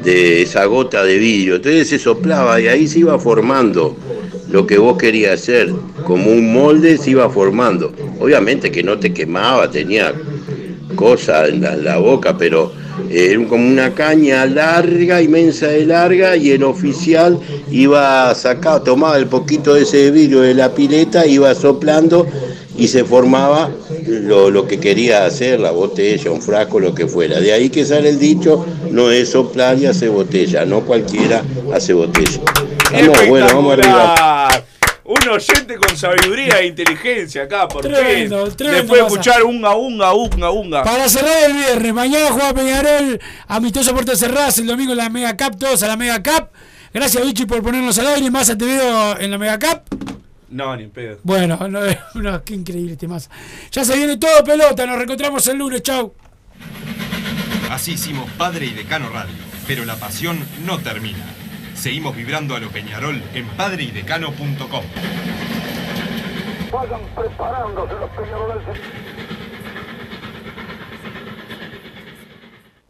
de esa gota de vidrio, entonces se soplaba y ahí se iba formando lo que vos querías hacer, como un molde se iba formando. Obviamente que no te quemaba, tenía cosas en la boca, pero era como una caña larga, inmensa de larga, y el oficial iba sacado, tomaba el poquito de ese vidrio de la pileta, iba soplando y se formaba lo, lo que quería hacer, la botella, un frasco, lo que fuera. De ahí que sale el dicho, no es soplar y hacer botella, no cualquiera hace botella. Vamos, bueno, vamos arriba. Un oyente con sabiduría e inteligencia acá, por Tremendo, fin. tremendo Después de escuchar unga, unga, unga, unga. Para cerrar el viernes, mañana juega Peñarol, amistoso Puerto Cerradas, el domingo en la Mega Cup, todos a la Mega Cup. Gracias, Vichy, por ponernos al aire. Más te veo en la Mega Cup. No, ni en pedo. Bueno, no, *laughs* no, qué increíble este más. Ya se viene todo pelota, nos reencontramos el lunes, chau. Así hicimos Padre y Decano Radio, pero la pasión no termina. Seguimos vibrando a lo Peñarol en padreidecano.com. Vayan preparándose los peñaroles.